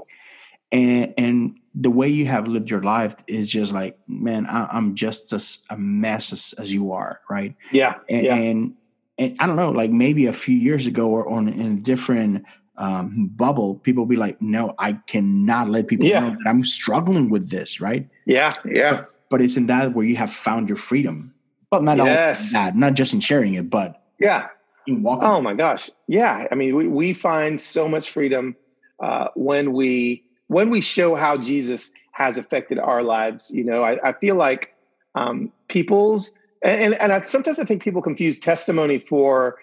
And and the way you have lived your life is just like, man, I, am just as a mess as, as, you are, right? Yeah. And, yeah. and and I don't know, like maybe a few years ago or on in a different um, bubble, people be like, no, I cannot let people yeah. know that I'm struggling with this, right? Yeah, yeah. But, but it's in that where you have found your freedom but not yes. that, not just in sharing it, but yeah. In walking. Oh my gosh. Yeah. I mean, we, we find so much freedom uh, when we when we show how Jesus has affected our lives. You know, I, I feel like um, people's and and I, sometimes I think people confuse testimony for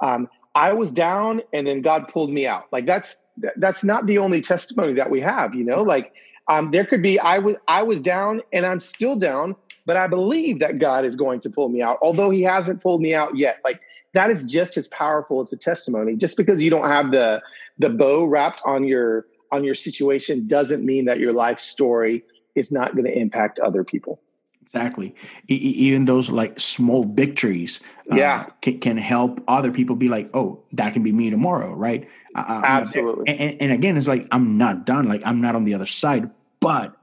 um, I was down and then God pulled me out. Like that's that's not the only testimony that we have. You know, like um, there could be I was I was down and I'm still down, but I believe that God is going to pull me out, although He hasn't pulled me out yet. Like that is just as powerful as a testimony. Just because you don't have the the bow wrapped on your on your situation doesn't mean that your life story is not going to impact other people. Exactly. E- even those like small victories, uh, yeah, can, can, help other people be like, "Oh, that can be me tomorrow," right? Absolutely. And, and, again, it's like I'm not done. Like I'm not on the other side, but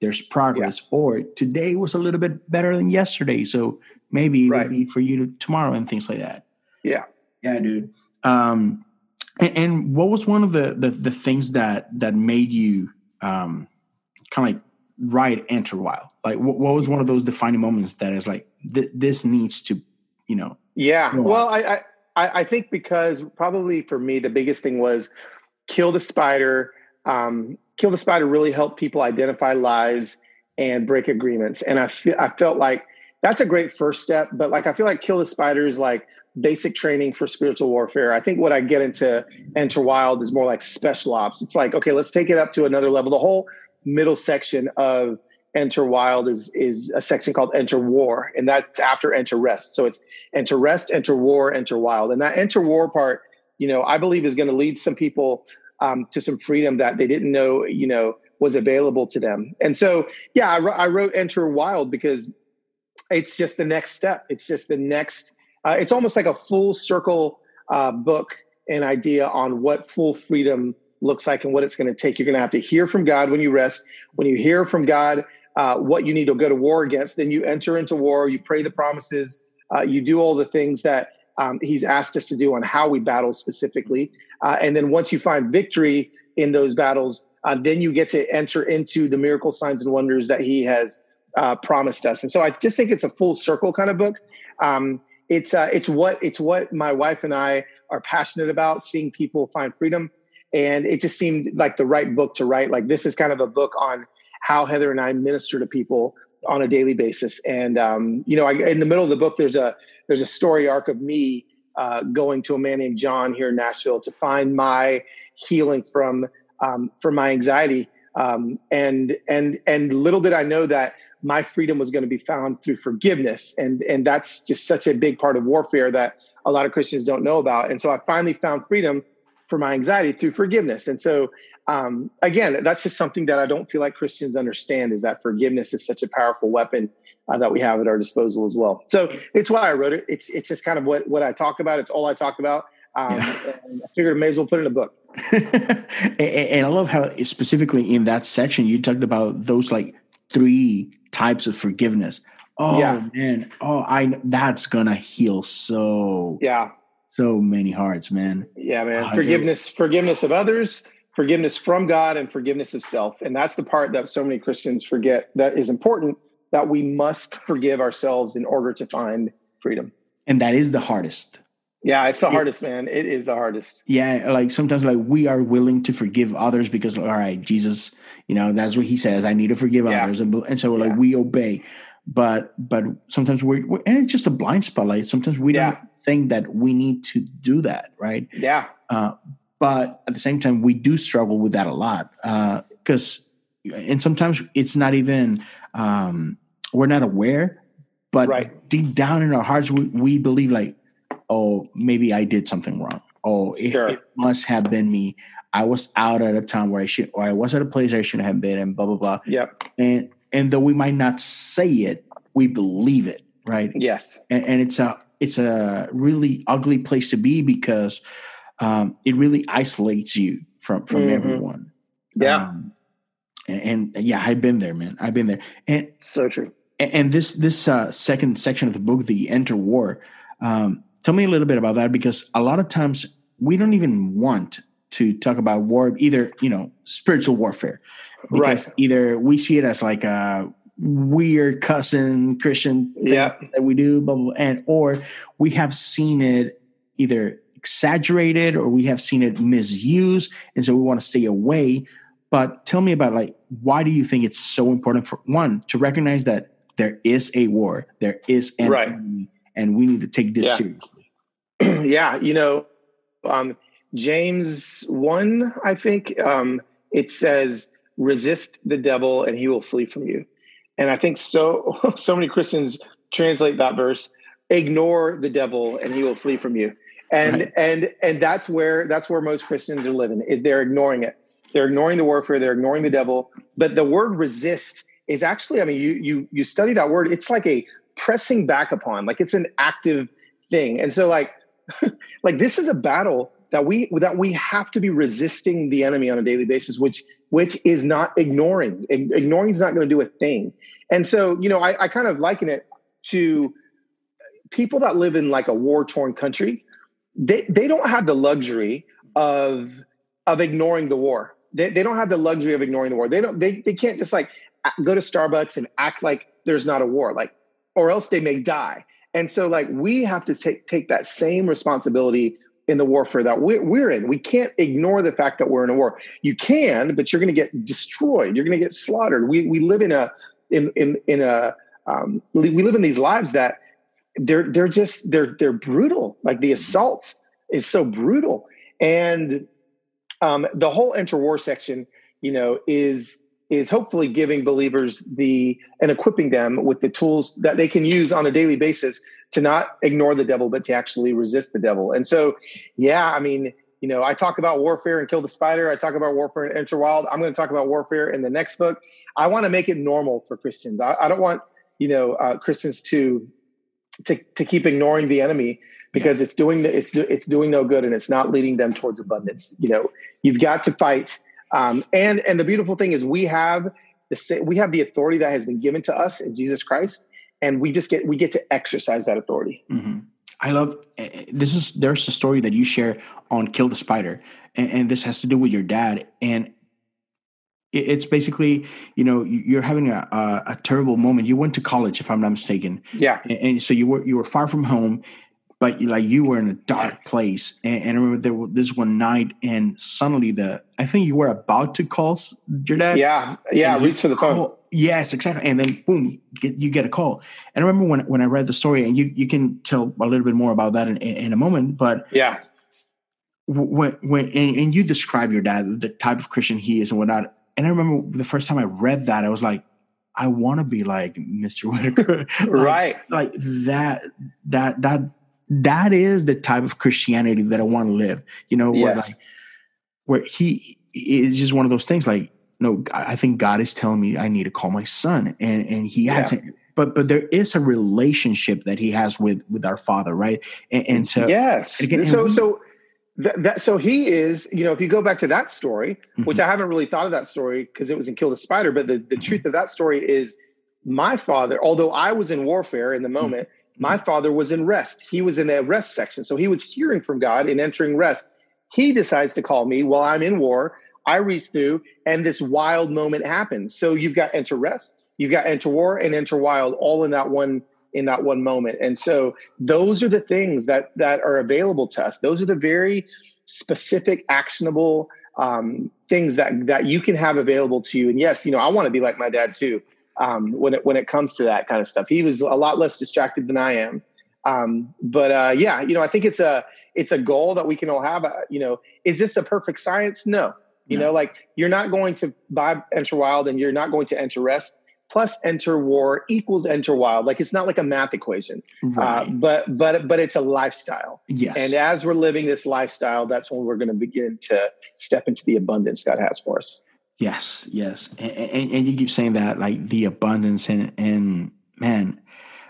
there's progress yeah. or today was a little bit better than yesterday so maybe it right. will be for you to tomorrow and things like that. Yeah. Yeah dude. Um and, and what was one of the, the, the things that that made you um kind of like write enter wild? Like what, what, was one of those defining moments that is like th- this needs to you know yeah. well I, I i think because probably for me the biggest thing was kill the spider um Kill the Spider really helped people identify lies and break agreements. And I, fe- I felt like that's a great first step. But like, I feel like Kill the Spider is like basic training for spiritual warfare. I think what I get into Enter Wild is more like special ops. It's like, okay, let's take it up to another level. The whole middle section of Enter Wild is is a section called Enter War, and that's after Enter Rest. So it's Enter Rest, Enter War, Enter Wild, and that Enter War part, you know, I believe is going to lead some people um, to some freedom that they didn't know, you know, was available to them. And so, yeah, I, I wrote Enter Wild because it's just the next step. It's just the next. Uh, it's almost like a full circle uh, book and idea on what full freedom looks like and what it's going to take. You're going to have to hear from God when you rest. When you hear from God, uh, what you need to go to war against, then you enter into war. You pray the promises. Uh, you do all the things that um, he's asked us to do on how we battle specifically. Uh, and then once you find victory in those battles, uh, then you get to enter into the miracle signs and wonders that he has uh, promised us. And so I just think it's a full circle kind of book. Um, it's uh, it's what it's what my wife and I are passionate about seeing people find freedom. And it just seemed like the right book to write. Like this is kind of a book on how Heather and I minister to people on a daily basis. And um, you know, I, in the middle of the book, there's a there's a story arc of me uh, going to a man named John here in Nashville to find my healing from um, from my anxiety. Um, and and and little did I know that my freedom was going to be found through forgiveness, and and that's just such a big part of warfare that a lot of Christians don't know about. And so I finally found freedom for my anxiety through forgiveness. And so um, again, that's just something that I don't feel like Christians understand is that forgiveness is such a powerful weapon uh, that we have at our disposal as well. So it's why I wrote it. It's it's just kind of what what I talk about. It's all I talk about. Um, yeah. (laughs) I figured I may as well put it in a book. (laughs) and, and I love how specifically in that section you talked about those like three types of forgiveness. Oh yeah. man, oh I that's gonna heal so yeah so many hearts, man. Yeah, man. Oh, forgiveness, forgiveness of others, forgiveness from God, and forgiveness of self. And that's the part that so many Christians forget that is important that we must forgive ourselves in order to find freedom. And that is the hardest. Yeah, it's the it, hardest, man. It is the hardest. Yeah, like sometimes like we are willing to forgive others because all right, Jesus, you know, that's what he says. I need to forgive yeah. others. And and so like yeah. we obey. But but sometimes we're, we're, and it's just a blind spot. Like sometimes we yeah. don't think that we need to do that, right? Yeah. Uh, but at the same time, we do struggle with that a lot because, uh, and sometimes it's not even um, we're not aware, but right. deep down in our hearts, we, we, believe like, oh, maybe I did something wrong. Oh, it, sure. it, must have been me. I was out at a time where I should, or I was at a place I shouldn't have been, and blah blah blah. Yep. And and though we might not say it, we believe it, right? Yes. And, and it's a it's a really ugly place to be because um, it really isolates you from from mm-hmm. everyone. Yeah. Um, and, and, yeah, I've been there, man. I've been there. And so true. And, and this this uh, second section of the book, the Enter War. Um, tell me a little bit about that because a lot of times we don't even want to talk about war, either you know, spiritual warfare, because right. either we see it as like a weird cousin Christian yeah. that we do, blah, blah, blah, and or we have seen it either exaggerated or we have seen it misused, and so we want to stay away. But tell me about like why do you think it's so important for one to recognize that there is a war, there is an right. enemy, and we need to take this yeah. seriously. (clears throat) yeah, you know, um, James one, I think um, it says, "Resist the devil, and he will flee from you." And I think so (laughs) so many Christians translate that verse, ignore the devil and he will flee from you. And right. and and that's where that's where most Christians are living is they're ignoring it. They're ignoring the warfare, they're ignoring the devil. But the word resist is actually, I mean, you you you study that word, it's like a pressing back upon, like it's an active thing. And so like (laughs) like this is a battle that we that we have to be resisting the enemy on a daily basis which which is not ignoring ignoring is not going to do a thing and so you know I, I kind of liken it to people that live in like a war torn country they they don't have the luxury of of ignoring the war they, they don't have the luxury of ignoring the war they don't they, they can't just like go to starbucks and act like there's not a war like or else they may die and so like we have to take take that same responsibility in the warfare that we're, in. We can't ignore the fact that we're in a war. You can, but you're going to get destroyed. You're going to get slaughtered. We we live in a in in in a um, we live in these lives that they're they're just they're they're brutal. Like the assault is so brutal, and um, the whole Enter War section, you know, is is hopefully giving believers the and equipping them with the tools that they can use on a daily basis to not ignore the devil but to actually resist the devil. And so yeah i mean you know i talk about warfare and kill the spider. I talk about warfare and enter wild. I'm going to talk about warfare in the next book. I want to make it normal for christians. I, I don't want you know uh, christians to, to to keep ignoring the enemy because it's doing it's it's doing no good and it's not leading them towards abundance you know you've got to fight um, and and the beautiful thing is we have the we have the authority that has been given to us in Jesus Christ, and we just get we get to exercise that authority. Mm-hmm. I love eh, eh, this is there's a story that you share on Kill the Spider, and, and this has to do with your dad, and it's basically you know you're having a, a, a terrible moment. You went to college, if I'm not mistaken. Yeah, and, and so you were you were far from home but like you were in a dark place. And, and I remember there was this one night, and suddenly the I think you were about to call your dad. Yeah, yeah. Reach for the phone. Call, yes, exactly. And then boom, get, you get a call. And I remember when when I read the story, and you you can tell a little bit more about that in, in a moment. But yeah, when when and, and you describe your dad, the type of Christian he is, and whatnot. And I remember the first time I read that, I was like, I want to be like Mr. Whittaker. (laughs) like, right. Like that, that, that, that is the type of Christianity that I want to live. You know, where Yes. like, where he is just one of those things like, no, I think God is telling me I need to call my son. And, and he Yeah. hasn't, but, but there is a relationship that he has with, with our father. Right. And, and so, yes. and again, so we- so that, that so he is. You know, if you go back to that story, which Mhm. I haven't really thought of that story because it was in Kill the Spider, but the the truth of that story is my father. Although I was in warfare in the moment, my father was in rest. He was in the rest section, so he was hearing from God and entering rest. He decides to call me while I'm in war. I reach through, and this wild moment happens. So you've got enter rest, you've got enter war, and enter wild, all in that one in that one moment. And so those are the things that that are available to us. Those are the very specific, actionable um, things that that you can have available to you. And yes, you know, I want to be like my dad too. Um, when it when it comes to that kind of stuff, he was a lot less distracted than I am. Um, but uh, yeah, you know, I think it's a it's a goal that we can all have. Uh, you know, is this a perfect science? No. You No. know, like you're not going to buy Enter Wild and you're not going to enter Rest plus Enter War equals Enter Wild. Like it's not like a math equation, uh, but but but it's a lifestyle. yes. And as we're living this lifestyle, that's when we're going to begin to step into the abundance God has for us. Yes, yes, and, and, and you keep saying that like the abundance and and man,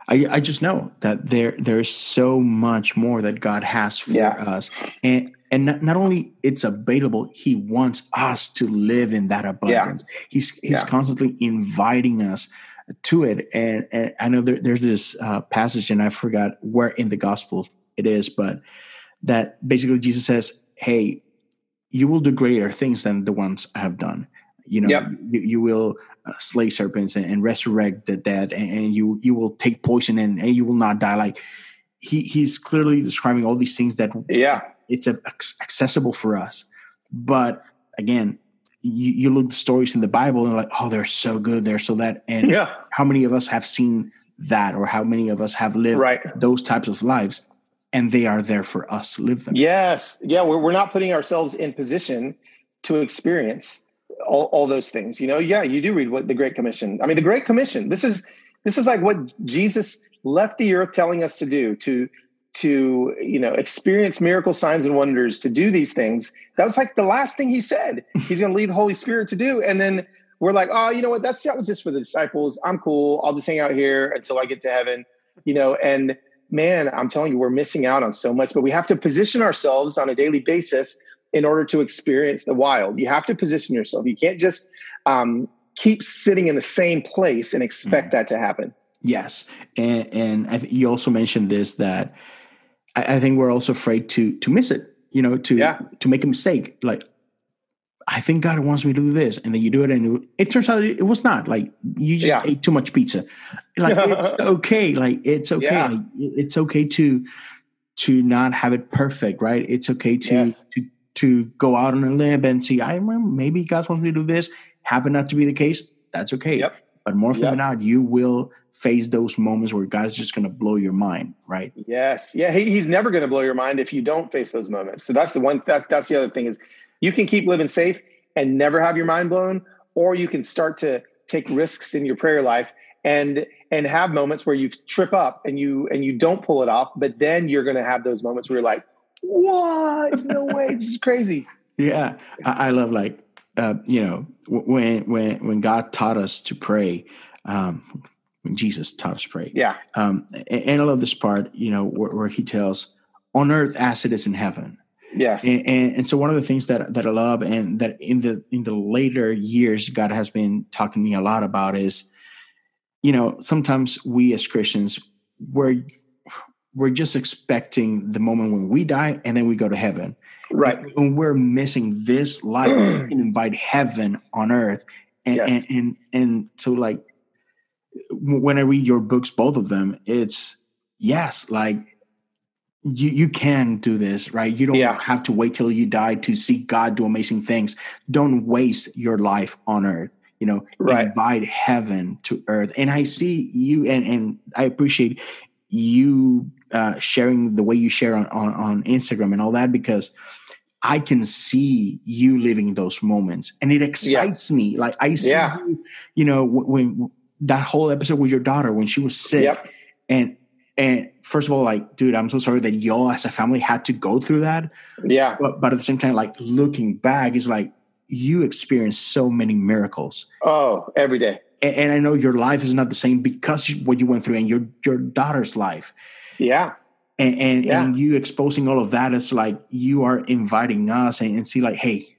I I just know that there there's so much more that God has for Yeah. us, and and not, not only it's available, He wants us to live in that abundance. He's He's Yeah. constantly inviting us to it, and, and I know there, there's this uh, passage, and I forgot where in the Gospel it is, but that basically Jesus says, "Hey." You will do greater things than the ones I have done you know Yep. you, you will uh, slay serpents and, and resurrect the dead and, and you you will take poison and, and you will not die like he he's clearly describing all these things that Yeah. it's a, accessible for us but again you, you look at the stories in the bible and like oh they're so good they're so that and Yeah. how many of us have seen that or how many of us have lived Right. those types of lives and they are there for us to live them Yes. Yeah. We're, we're not putting ourselves in position to experience all, all those things. You know, yeah, you do read what the Great Commission. I mean, the Great Commission, this is this is like what Jesus left the earth telling us to do, to to you know experience miracle signs and wonders to do these things. That was like the last thing he said. He's going to leave the holy spirit to do. And then we're like oh you know what? That's that was just for the disciples. I'm cool. I'll just hang out here until i get to heaven you know? And man i'm telling you we're missing out on so much but we have to position ourselves on a daily basis in order to experience the wild you have to position yourself you can't just um, keep sitting in the same place and expect that to happen Yes, and and I th- you also mentioned this that I, I think we're also afraid to to miss it. You know, to Yeah. to make a mistake. Like, I think God wants me to do this, and then you do it, and it, turns out it, it was not. Like, you just Yeah. ate too much pizza. Like, (laughs) it's okay. Like, it's okay. Yeah. Like, it's okay to to not have it perfect, right? It's okay to Yes. to to go out on a limb and see. I remember maybe God wants me to do this. Happen not to be the case. That's okay. Yep. But more often Yep. than not, you will face those moments where God's just going to blow your mind, right? Yes. Yeah. He, he's never going to blow your mind if you don't face those moments. So that's the one, that, that's the other thing is you can keep living safe and never have your mind blown, or you can start to take risks in your prayer life and, and have moments where you trip up and you, and you don't pull it off, but then you're going to have those moments where you're like, what? No way. This is crazy. (laughs) Yeah, I, I love like uh, you know when when when God taught us to pray, um, when Jesus taught us to pray. Yeah. Um, and, and I love this part, you know, where, where He tells, "On earth as it is in heaven." Yes. And, and and so one of the things that that I love and that in the in the later years God has been talking to me a lot about is, you know, sometimes we as Christians we're we're just expecting the moment when we die and then we go to heaven. right. When we're missing this life, we (clears throat) can invite heaven on earth. And, Yes. and, and, and so like, when I read your books, both of them, it's yes, like you you can do this, right? You don't Yeah. have to wait till you die to see God do amazing things. Don't waste your life on earth. You know, Right. invite heaven to earth. And I see you, and and I appreciate you uh, sharing the way you share on, on on Instagram and all that because I can see you living those moments, and it excites me. Like I see Yeah. you, you know, when, when that whole episode with your daughter when she was sick, Yep. and and first of all, like, dude, I'm so sorry that y'all as a family had to go through that. Yeah. But but at the same time, like looking back, is like you experienced so many miracles. Oh, every day. And, and I know your life is not the same because what you went through and your your daughter's life. Yeah. And and, Yeah. and you exposing all of that is like you are inviting us and, and see like, hey,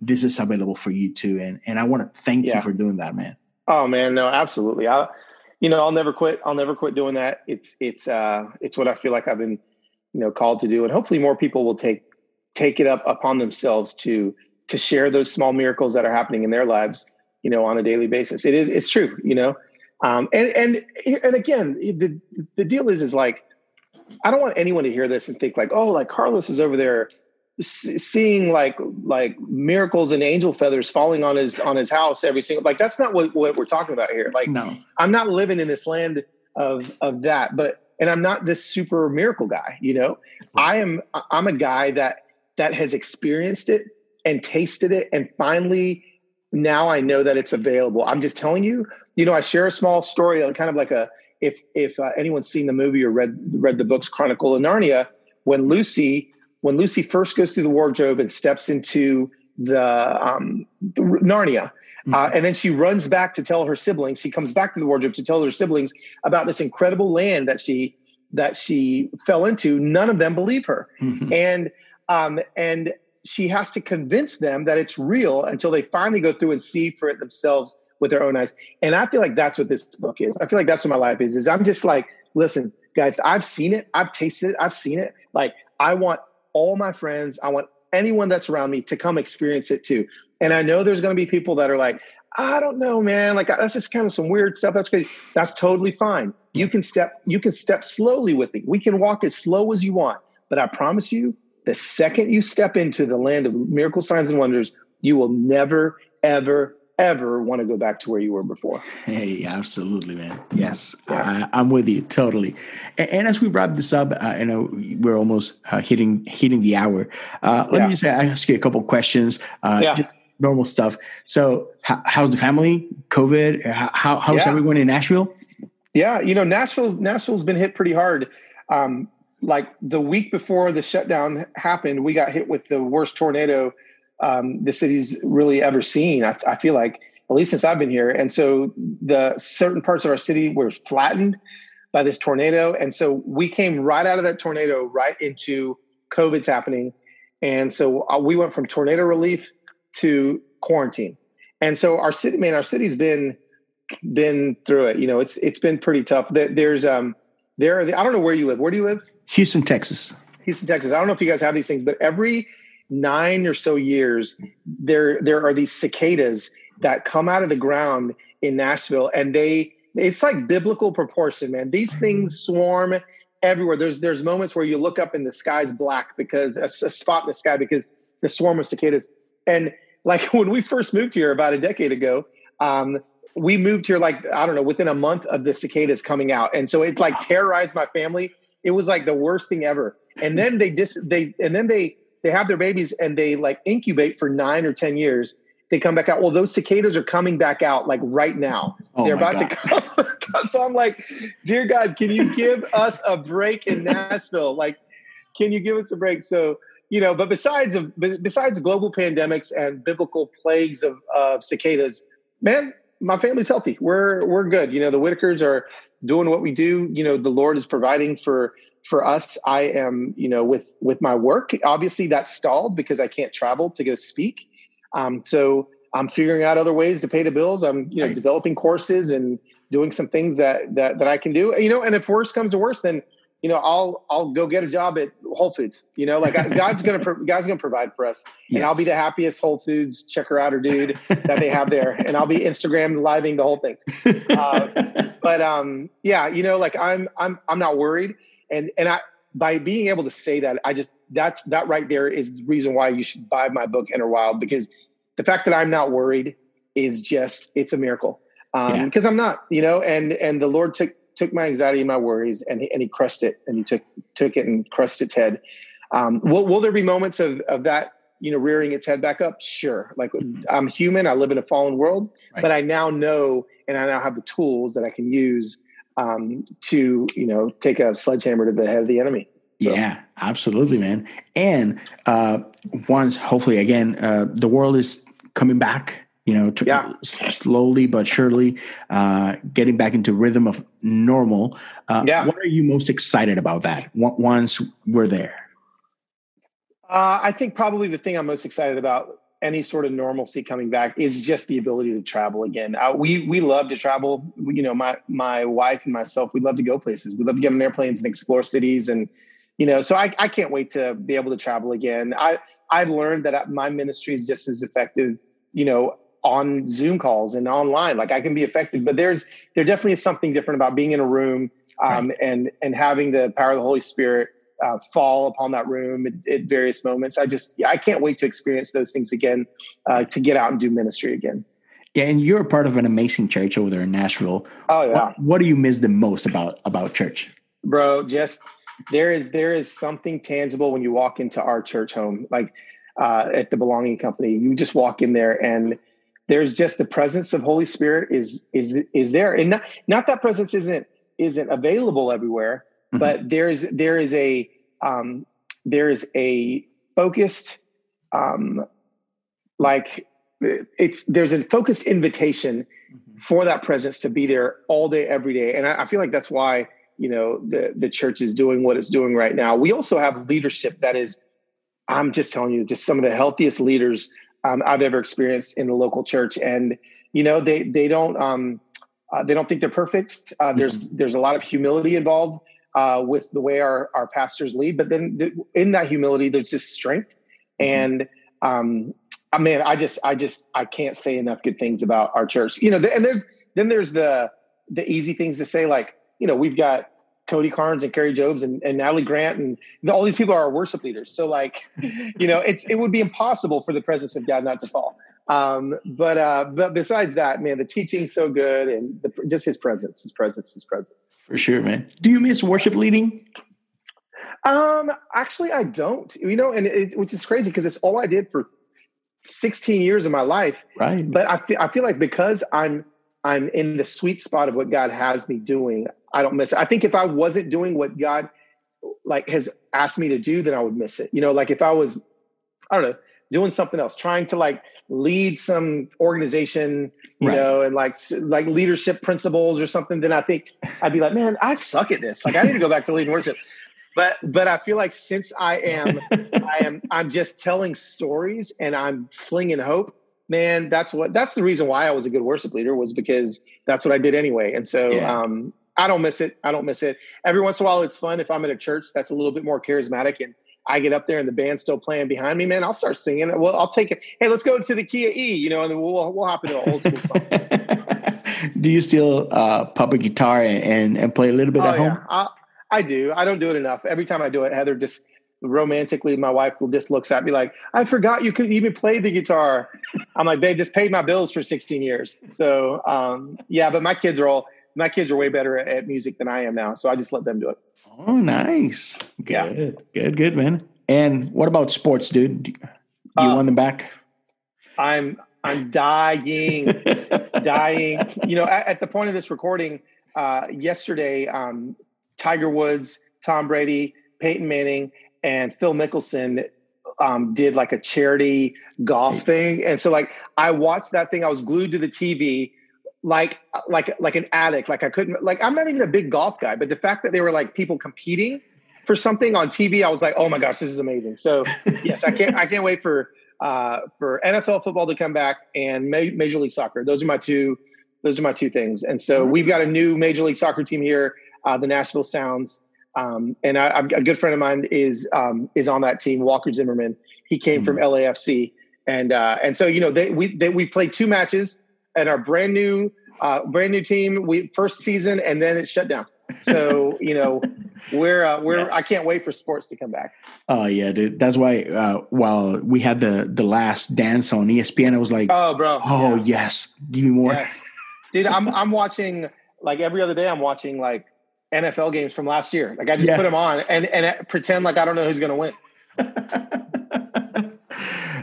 this is available for you too. And and I want to thank Yeah. you for doing that, man. Oh man, no, absolutely. I, you know, I'll never quit. I'll never quit doing that. It's it's uh it's what I feel like I've been, you know, called to do, and hopefully more people will take take it up upon themselves to to share those small miracles that are happening in their lives, you know, on a daily basis. It is it's true, you know, um, and and and again, the the deal is is like, I don't want anyone to hear this and think like, oh, like Carlos is over there seeing like like miracles and angel feathers falling on his on his house every single like that's not what, what we're talking about here. Like No. i'm not living in this land of of that but and i'm not this super miracle guy you know? I am i'm a guy that that has experienced it and tasted it and finally now i know that it's available. I'm just telling you you know i share a small story kind of like a if if uh, anyone's seen the movie or read read the books chronicle of narnia when lucy when lucy first goes through the wardrobe and steps into the um the narnia uh, and then she runs back to tell her siblings. She comes back to the wardrobe to tell her siblings about this incredible land that she that she fell into. None of them believe her, Mhm. and um, and she has to convince them that it's real until they finally go through and see for it themselves with their own eyes. And I feel like that's what this book is. I feel like that's what my life is. Is I'm just like, listen, guys, I've seen it, I've tasted it, I've seen it. Like I want all my friends, I want anyone that's around me to come experience it too. And I know there's going to be people that are like, I don't know, man. Like that's just kind of some weird stuff. That's crazy. That's totally fine. You can step, you can step slowly with it. We can walk as slow as you want. But I promise you, the second you step into the land of miracle signs and wonders, you will never, ever, ever want to go back to where you were before. Hey, absolutely, man. Yes, Yeah. I, I'm with you totally. And, and as we wrap this up, uh, I know we're almost uh, hitting hitting the hour. Uh, let Yeah. me just ask you a couple questions. Uh, Yeah. just normal stuff. So, how, how's the family? COVID? How, how how's Yeah. everyone in Nashville? Yeah, you know, Nashville Nashville's been hit pretty hard. Um, like the week before the shutdown happened, we got hit with the worst tornado um, the city's really ever seen. I, I feel like, at least since I've been here. And so the certain parts of our city were flattened by this tornado, and so we came right out of that tornado right into COVID's happening, and so uh, we went from tornado relief to quarantine. And so our city, man, our city's been been through it. You know, it's it's been pretty tough. There- There's um there are the, I don't know where you live. Where do you live? Houston, Texas. Houston, Texas. I don't know if you guys have these things, but every nine or so years, there there are these cicadas that come out of the ground in Nashville, and they it's like biblical proportion, man. These things swarm everywhere. There's there's moments where you look up and the sky's black because a, a spot in the sky because the swarm of cicadas. And like (laughs) when we first moved here about a decade ago, um, we moved here like I don't know within a month of the cicadas coming out, and so it like terrorized my family. It was like the worst thing ever. And then they dis they and then they they have their babies and they like incubate for nine or ten years. They come back out. Well, those cicadas are coming back out like right now. Oh They're about to come. (laughs) so I'm like, dear God, can you give (laughs) us a break in Nashville? Like, can you give us a break? So you know, but besides of besides global pandemics and biblical plagues of, of cicadas, man, my family's healthy. We're we're good. You know, the Whittakers are doing what we do. You know, the Lord is providing for for us. I am, you know, with with my work. Obviously, that's stalled because I can't travel to go speak. Um, so I'm figuring out other ways to pay the bills. I'm, you know, Right. developing courses and doing some things that that that I can do. You know, and if worse comes to worse, then you know, I'll I'll go get a job at Whole Foods. You know, like God's gonna pro- God's gonna provide for us, and I'll be the happiest Whole Foods checker outer dude that they have there, and I'll be Instagram living the whole thing. Uh, but um, yeah, you know, like I'm I'm I'm not worried, and and I by being able to say that, I just that that right there is the reason why you should buy my book Enter Wild because the fact that I'm not worried is just it's a miracle. Um, because I'm not, you know, and and the Lord took took my anxiety and my worries and he, and he crushed it and he took took it and crushed its head. Um, will, will there be moments of, of that, you know, rearing its head back up? Sure. Like mm-hmm. I'm human. I live in a fallen world, right. but I now know, and I now have the tools that I can use um, to, you know, take a sledgehammer to the head of the enemy. So. Yeah, absolutely, man. And uh, once, hopefully, again, uh, the world is coming back you know, to, yeah. slowly but surely uh, getting back into rhythm of normal. Uh, yeah. What are you most excited about that once we're there? Uh, I think probably the thing I'm most excited about any sort of normalcy coming back is just the ability to travel again. Uh, we we love to travel. We, you know, my my wife and myself, we love to go places. We love to get on airplanes and explore cities and you know so I, I can't wait to be able to travel again i i've learned that my ministry is just as effective you know on Zoom calls and online. Like I can be effective, but there's there definitely is something different about being in a room um, right. and and having the power of the Holy Spirit uh, fall upon that room at, at, various moments. I just I can't wait to experience those things again, uh, to get out and do ministry again. Yeah, and you're a part of an amazing church over there in Nashville. Oh yeah. What, what do you miss the most about about church, bro? Just there is there is something tangible when you walk into our church home, like uh, at the Belonging Company. You just walk in there and there's just the presence of Holy Spirit is is is there, and not not that presence isn't isn't available everywhere, mm-hmm. but there's there is a um, there is a focused um, like it's there's a focused invitation mm-hmm. for that presence to be there all day every day and I, I, feel like that's why you know the the church is doing what it's doing right now we also have leadership that is i'm just telling you just some of the healthiest leaders um, I've ever experienced in the local church. And you know, they they don't um, uh, they don't think they're perfect. Uh, there's mm-hmm. there's a lot of humility involved uh, with the way our our pastors lead, but then th- in that humility, there's just strength. Mm-hmm. And um, I mean, I just I just I can't say enough good things about our church. You know, and then then there's the the easy things to say, like you know, we've got Cody Carnes and Kari Jobe and, and Natalie Grant and all these people are our worship leaders. So like, (laughs) you know, it's it would be impossible for the presence of God not to fall. Um, but uh, but besides that, man, the teaching's so good and the, just his presence, his presence, his presence. For sure, man. Do you miss worship leading? Um, actually, I don't. You know, and it, which is crazy because it's all I did for 16 years of my life. Right. But I feel I feel like because I'm I'm in the sweet spot of what God has me doing. I don't miss it. I think if I wasn't doing what God like has asked me to do, then I would miss it. You know, like if I was, I don't know, doing something else, trying to like lead some organization, you right. know, and like like leadership principles or something, then I think I'd be like, man, I suck at this. Like I need to go back to leading worship. But but I feel like since I am I am I'm just telling stories and I'm slinging hope man, that's what that's the reason why I was a good worship leader was because that's what I did anyway. And so yeah. um, I don't miss it. I don't miss it. Every once in a while, it's fun if I'm in a church that's a little bit more charismatic and I get up there and the band's still playing behind me, man. I'll start singing. Well, I'll take it. Hey, let's go to the key of E, you know, and then we'll we'll hop into an old school song. (laughs) do you still uh, pop a guitar and, and play a little bit oh, at home? I, I do. I don't do it enough. Every time I do it, Heather just romantically, my wife just looks at me like, I forgot you could even play the guitar. I'm like, babe, this paid my bills for 16 years. So, um, yeah, but my kids are all, my kids are way better at, at, music than I am now. So I just let them do it. Oh, nice. Good, yeah. good, good, man. And what about sports, dude? You uh, want them back? I'm, I'm dying, (laughs) dying. You know, at, at, the point of this recording, uh, yesterday, um, Tiger Woods, Tom Brady, Peyton Manning, and Phil Mickelson um, did like a charity golf thing, and so like I watched that thing. I was glued to the TV, like like like an addict. Like I couldn't like I'm not even a big golf guy, but the fact that they were like people competing for something on TV, I was like, oh my gosh, this is amazing. So (laughs) yes, I can't I can't wait for uh, for NFL football to come back and Major League Soccer. Those are my two. Those are my two things. And so we've got a new Major League Soccer team here, uh, the Nashville Sounds. Um, and I, a good friend of mine is um, is on that team, Walker Zimmerman. He came mm-hmm. from LAFC, and uh, and so you know they we they, we played two matches at our brand new uh, brand new team. We first season, and then it shut down. So (laughs) you know, we're uh, we're yes. I can't wait for sports to come back. Oh yeah, dude. That's why uh, while we had the the last dance on ESPN, I was like, oh bro, oh yeah. yes, give me more. Yes. Dude, I'm I'm watching like every other day. I'm watching like NFL games from last year. Like I just yeah. put them on and and pretend like I don't know who's going to win. (laughs)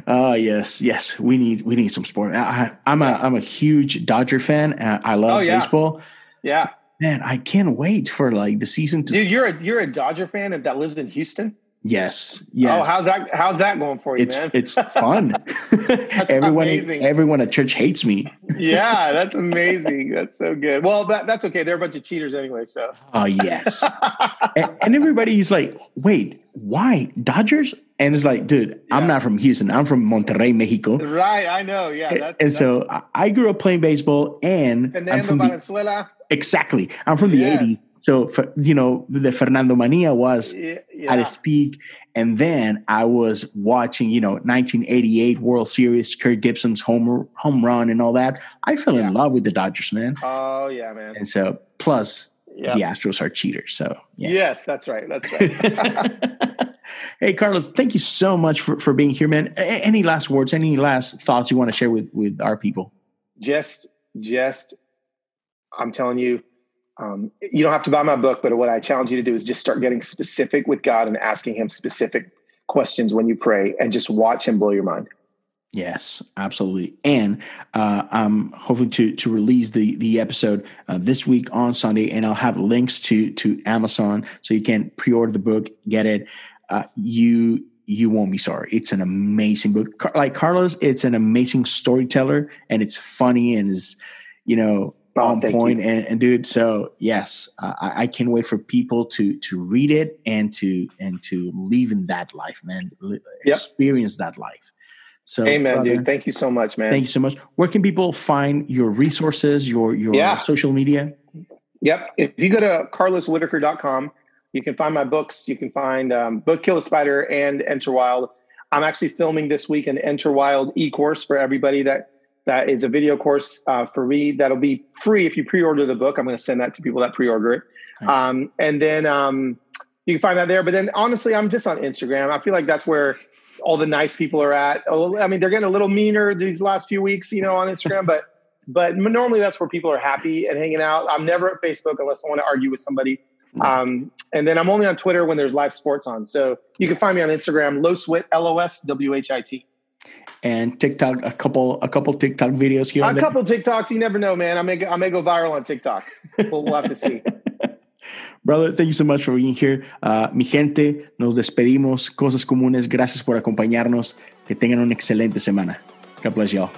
Oh uh, yes, yes. We need we need some sport. I, am a I'm a huge Dodger fan. I love oh, yeah. baseball. Yeah, so, man, I can't wait for like the season to. Dude, you're a you're a Dodger fan that lives in Houston. Yes. Yes. Oh, how's that? How's that going for you, it's, man? It's fun. (laughs) (laughs) everyone, amazing. everyone at church hates me. yeah, (laughs) that's amazing. That's so good. Well, that, that's okay. They're a bunch of cheaters anyway. So. Oh yes. and, and everybody's like, "Wait, why Dodgers?" And it's like, dude, yeah. I'm not from Houston. I'm from Monterrey, Mexico. Right. I know. Yeah. That's, and that's, so I grew up playing baseball, and Fernando I'm from Valenzuela. The, exactly. I'm from the yes. '80s. So, you know, the Fernando Mania was yeah. at its peak. And then I was watching, you know, 1988 World Series, Kirk Gibson's home, home run and all that. I fell yeah. in love with the Dodgers, man. Oh, yeah, man. And so, plus, yep. the Astros are cheaters. So, yeah. Yes, that's right. That's right. (laughs) hey, Carlos, thank you so much for, for being here, man. A- any last words, any last thoughts you want to share with, with our people? Just, just, I'm telling you, um, you don't have to buy my book, but what I challenge you to do is just start getting specific with God and asking Him specific questions when you pray, and just watch Him blow your mind. Yes, absolutely. And uh, I'm hoping to to release the the episode uh, this week on Sunday, and I'll have links to to Amazon so you can pre-order the book, get it. Uh, you you won't be sorry. It's an amazing book. Like Carlos, it's an amazing storyteller, and it's funny and is you know oh, on point and, and, dude so yes uh, I, I, can't wait for people to to read it and to and to live in that life man yep. experience that life so amen brother, dude thank you so much man thank you so much where can people find your resources your your yeah. social media yep if you go to carloswhittaker.com you can find my books you can find um, both kill the spider and enter wild i'm actually filming this week an enter wild e-course for everybody that that is a video course uh, for me that'll be free if you pre-order the book. I'm going to send that to people that pre-order it. Nice. Um, and then um, you can find that there. But then honestly, I'm just on Instagram. I feel like that's where all the nice people are at. Oh, I mean, they're getting a little meaner these last few weeks, you know, on Instagram, but (laughs) but normally that's where people are happy and hanging out. I'm never at Facebook unless I want to argue with somebody. Um, and then I'm only on Twitter when there's live sports on. So you can find me on Instagram, Loswhit, L O S W H I T and TikTok, a couple, a couple TikTok videos here. A couple TikToks. You never know, man. I may, I may go viral on TikTok. We'll, we'll have to see. (laughs) Brother, thank you so much for being here. Uh, mi gente, nos despedimos. Cosas comunes. Gracias por acompañarnos. Que tengan una excelente semana. God bless y'all.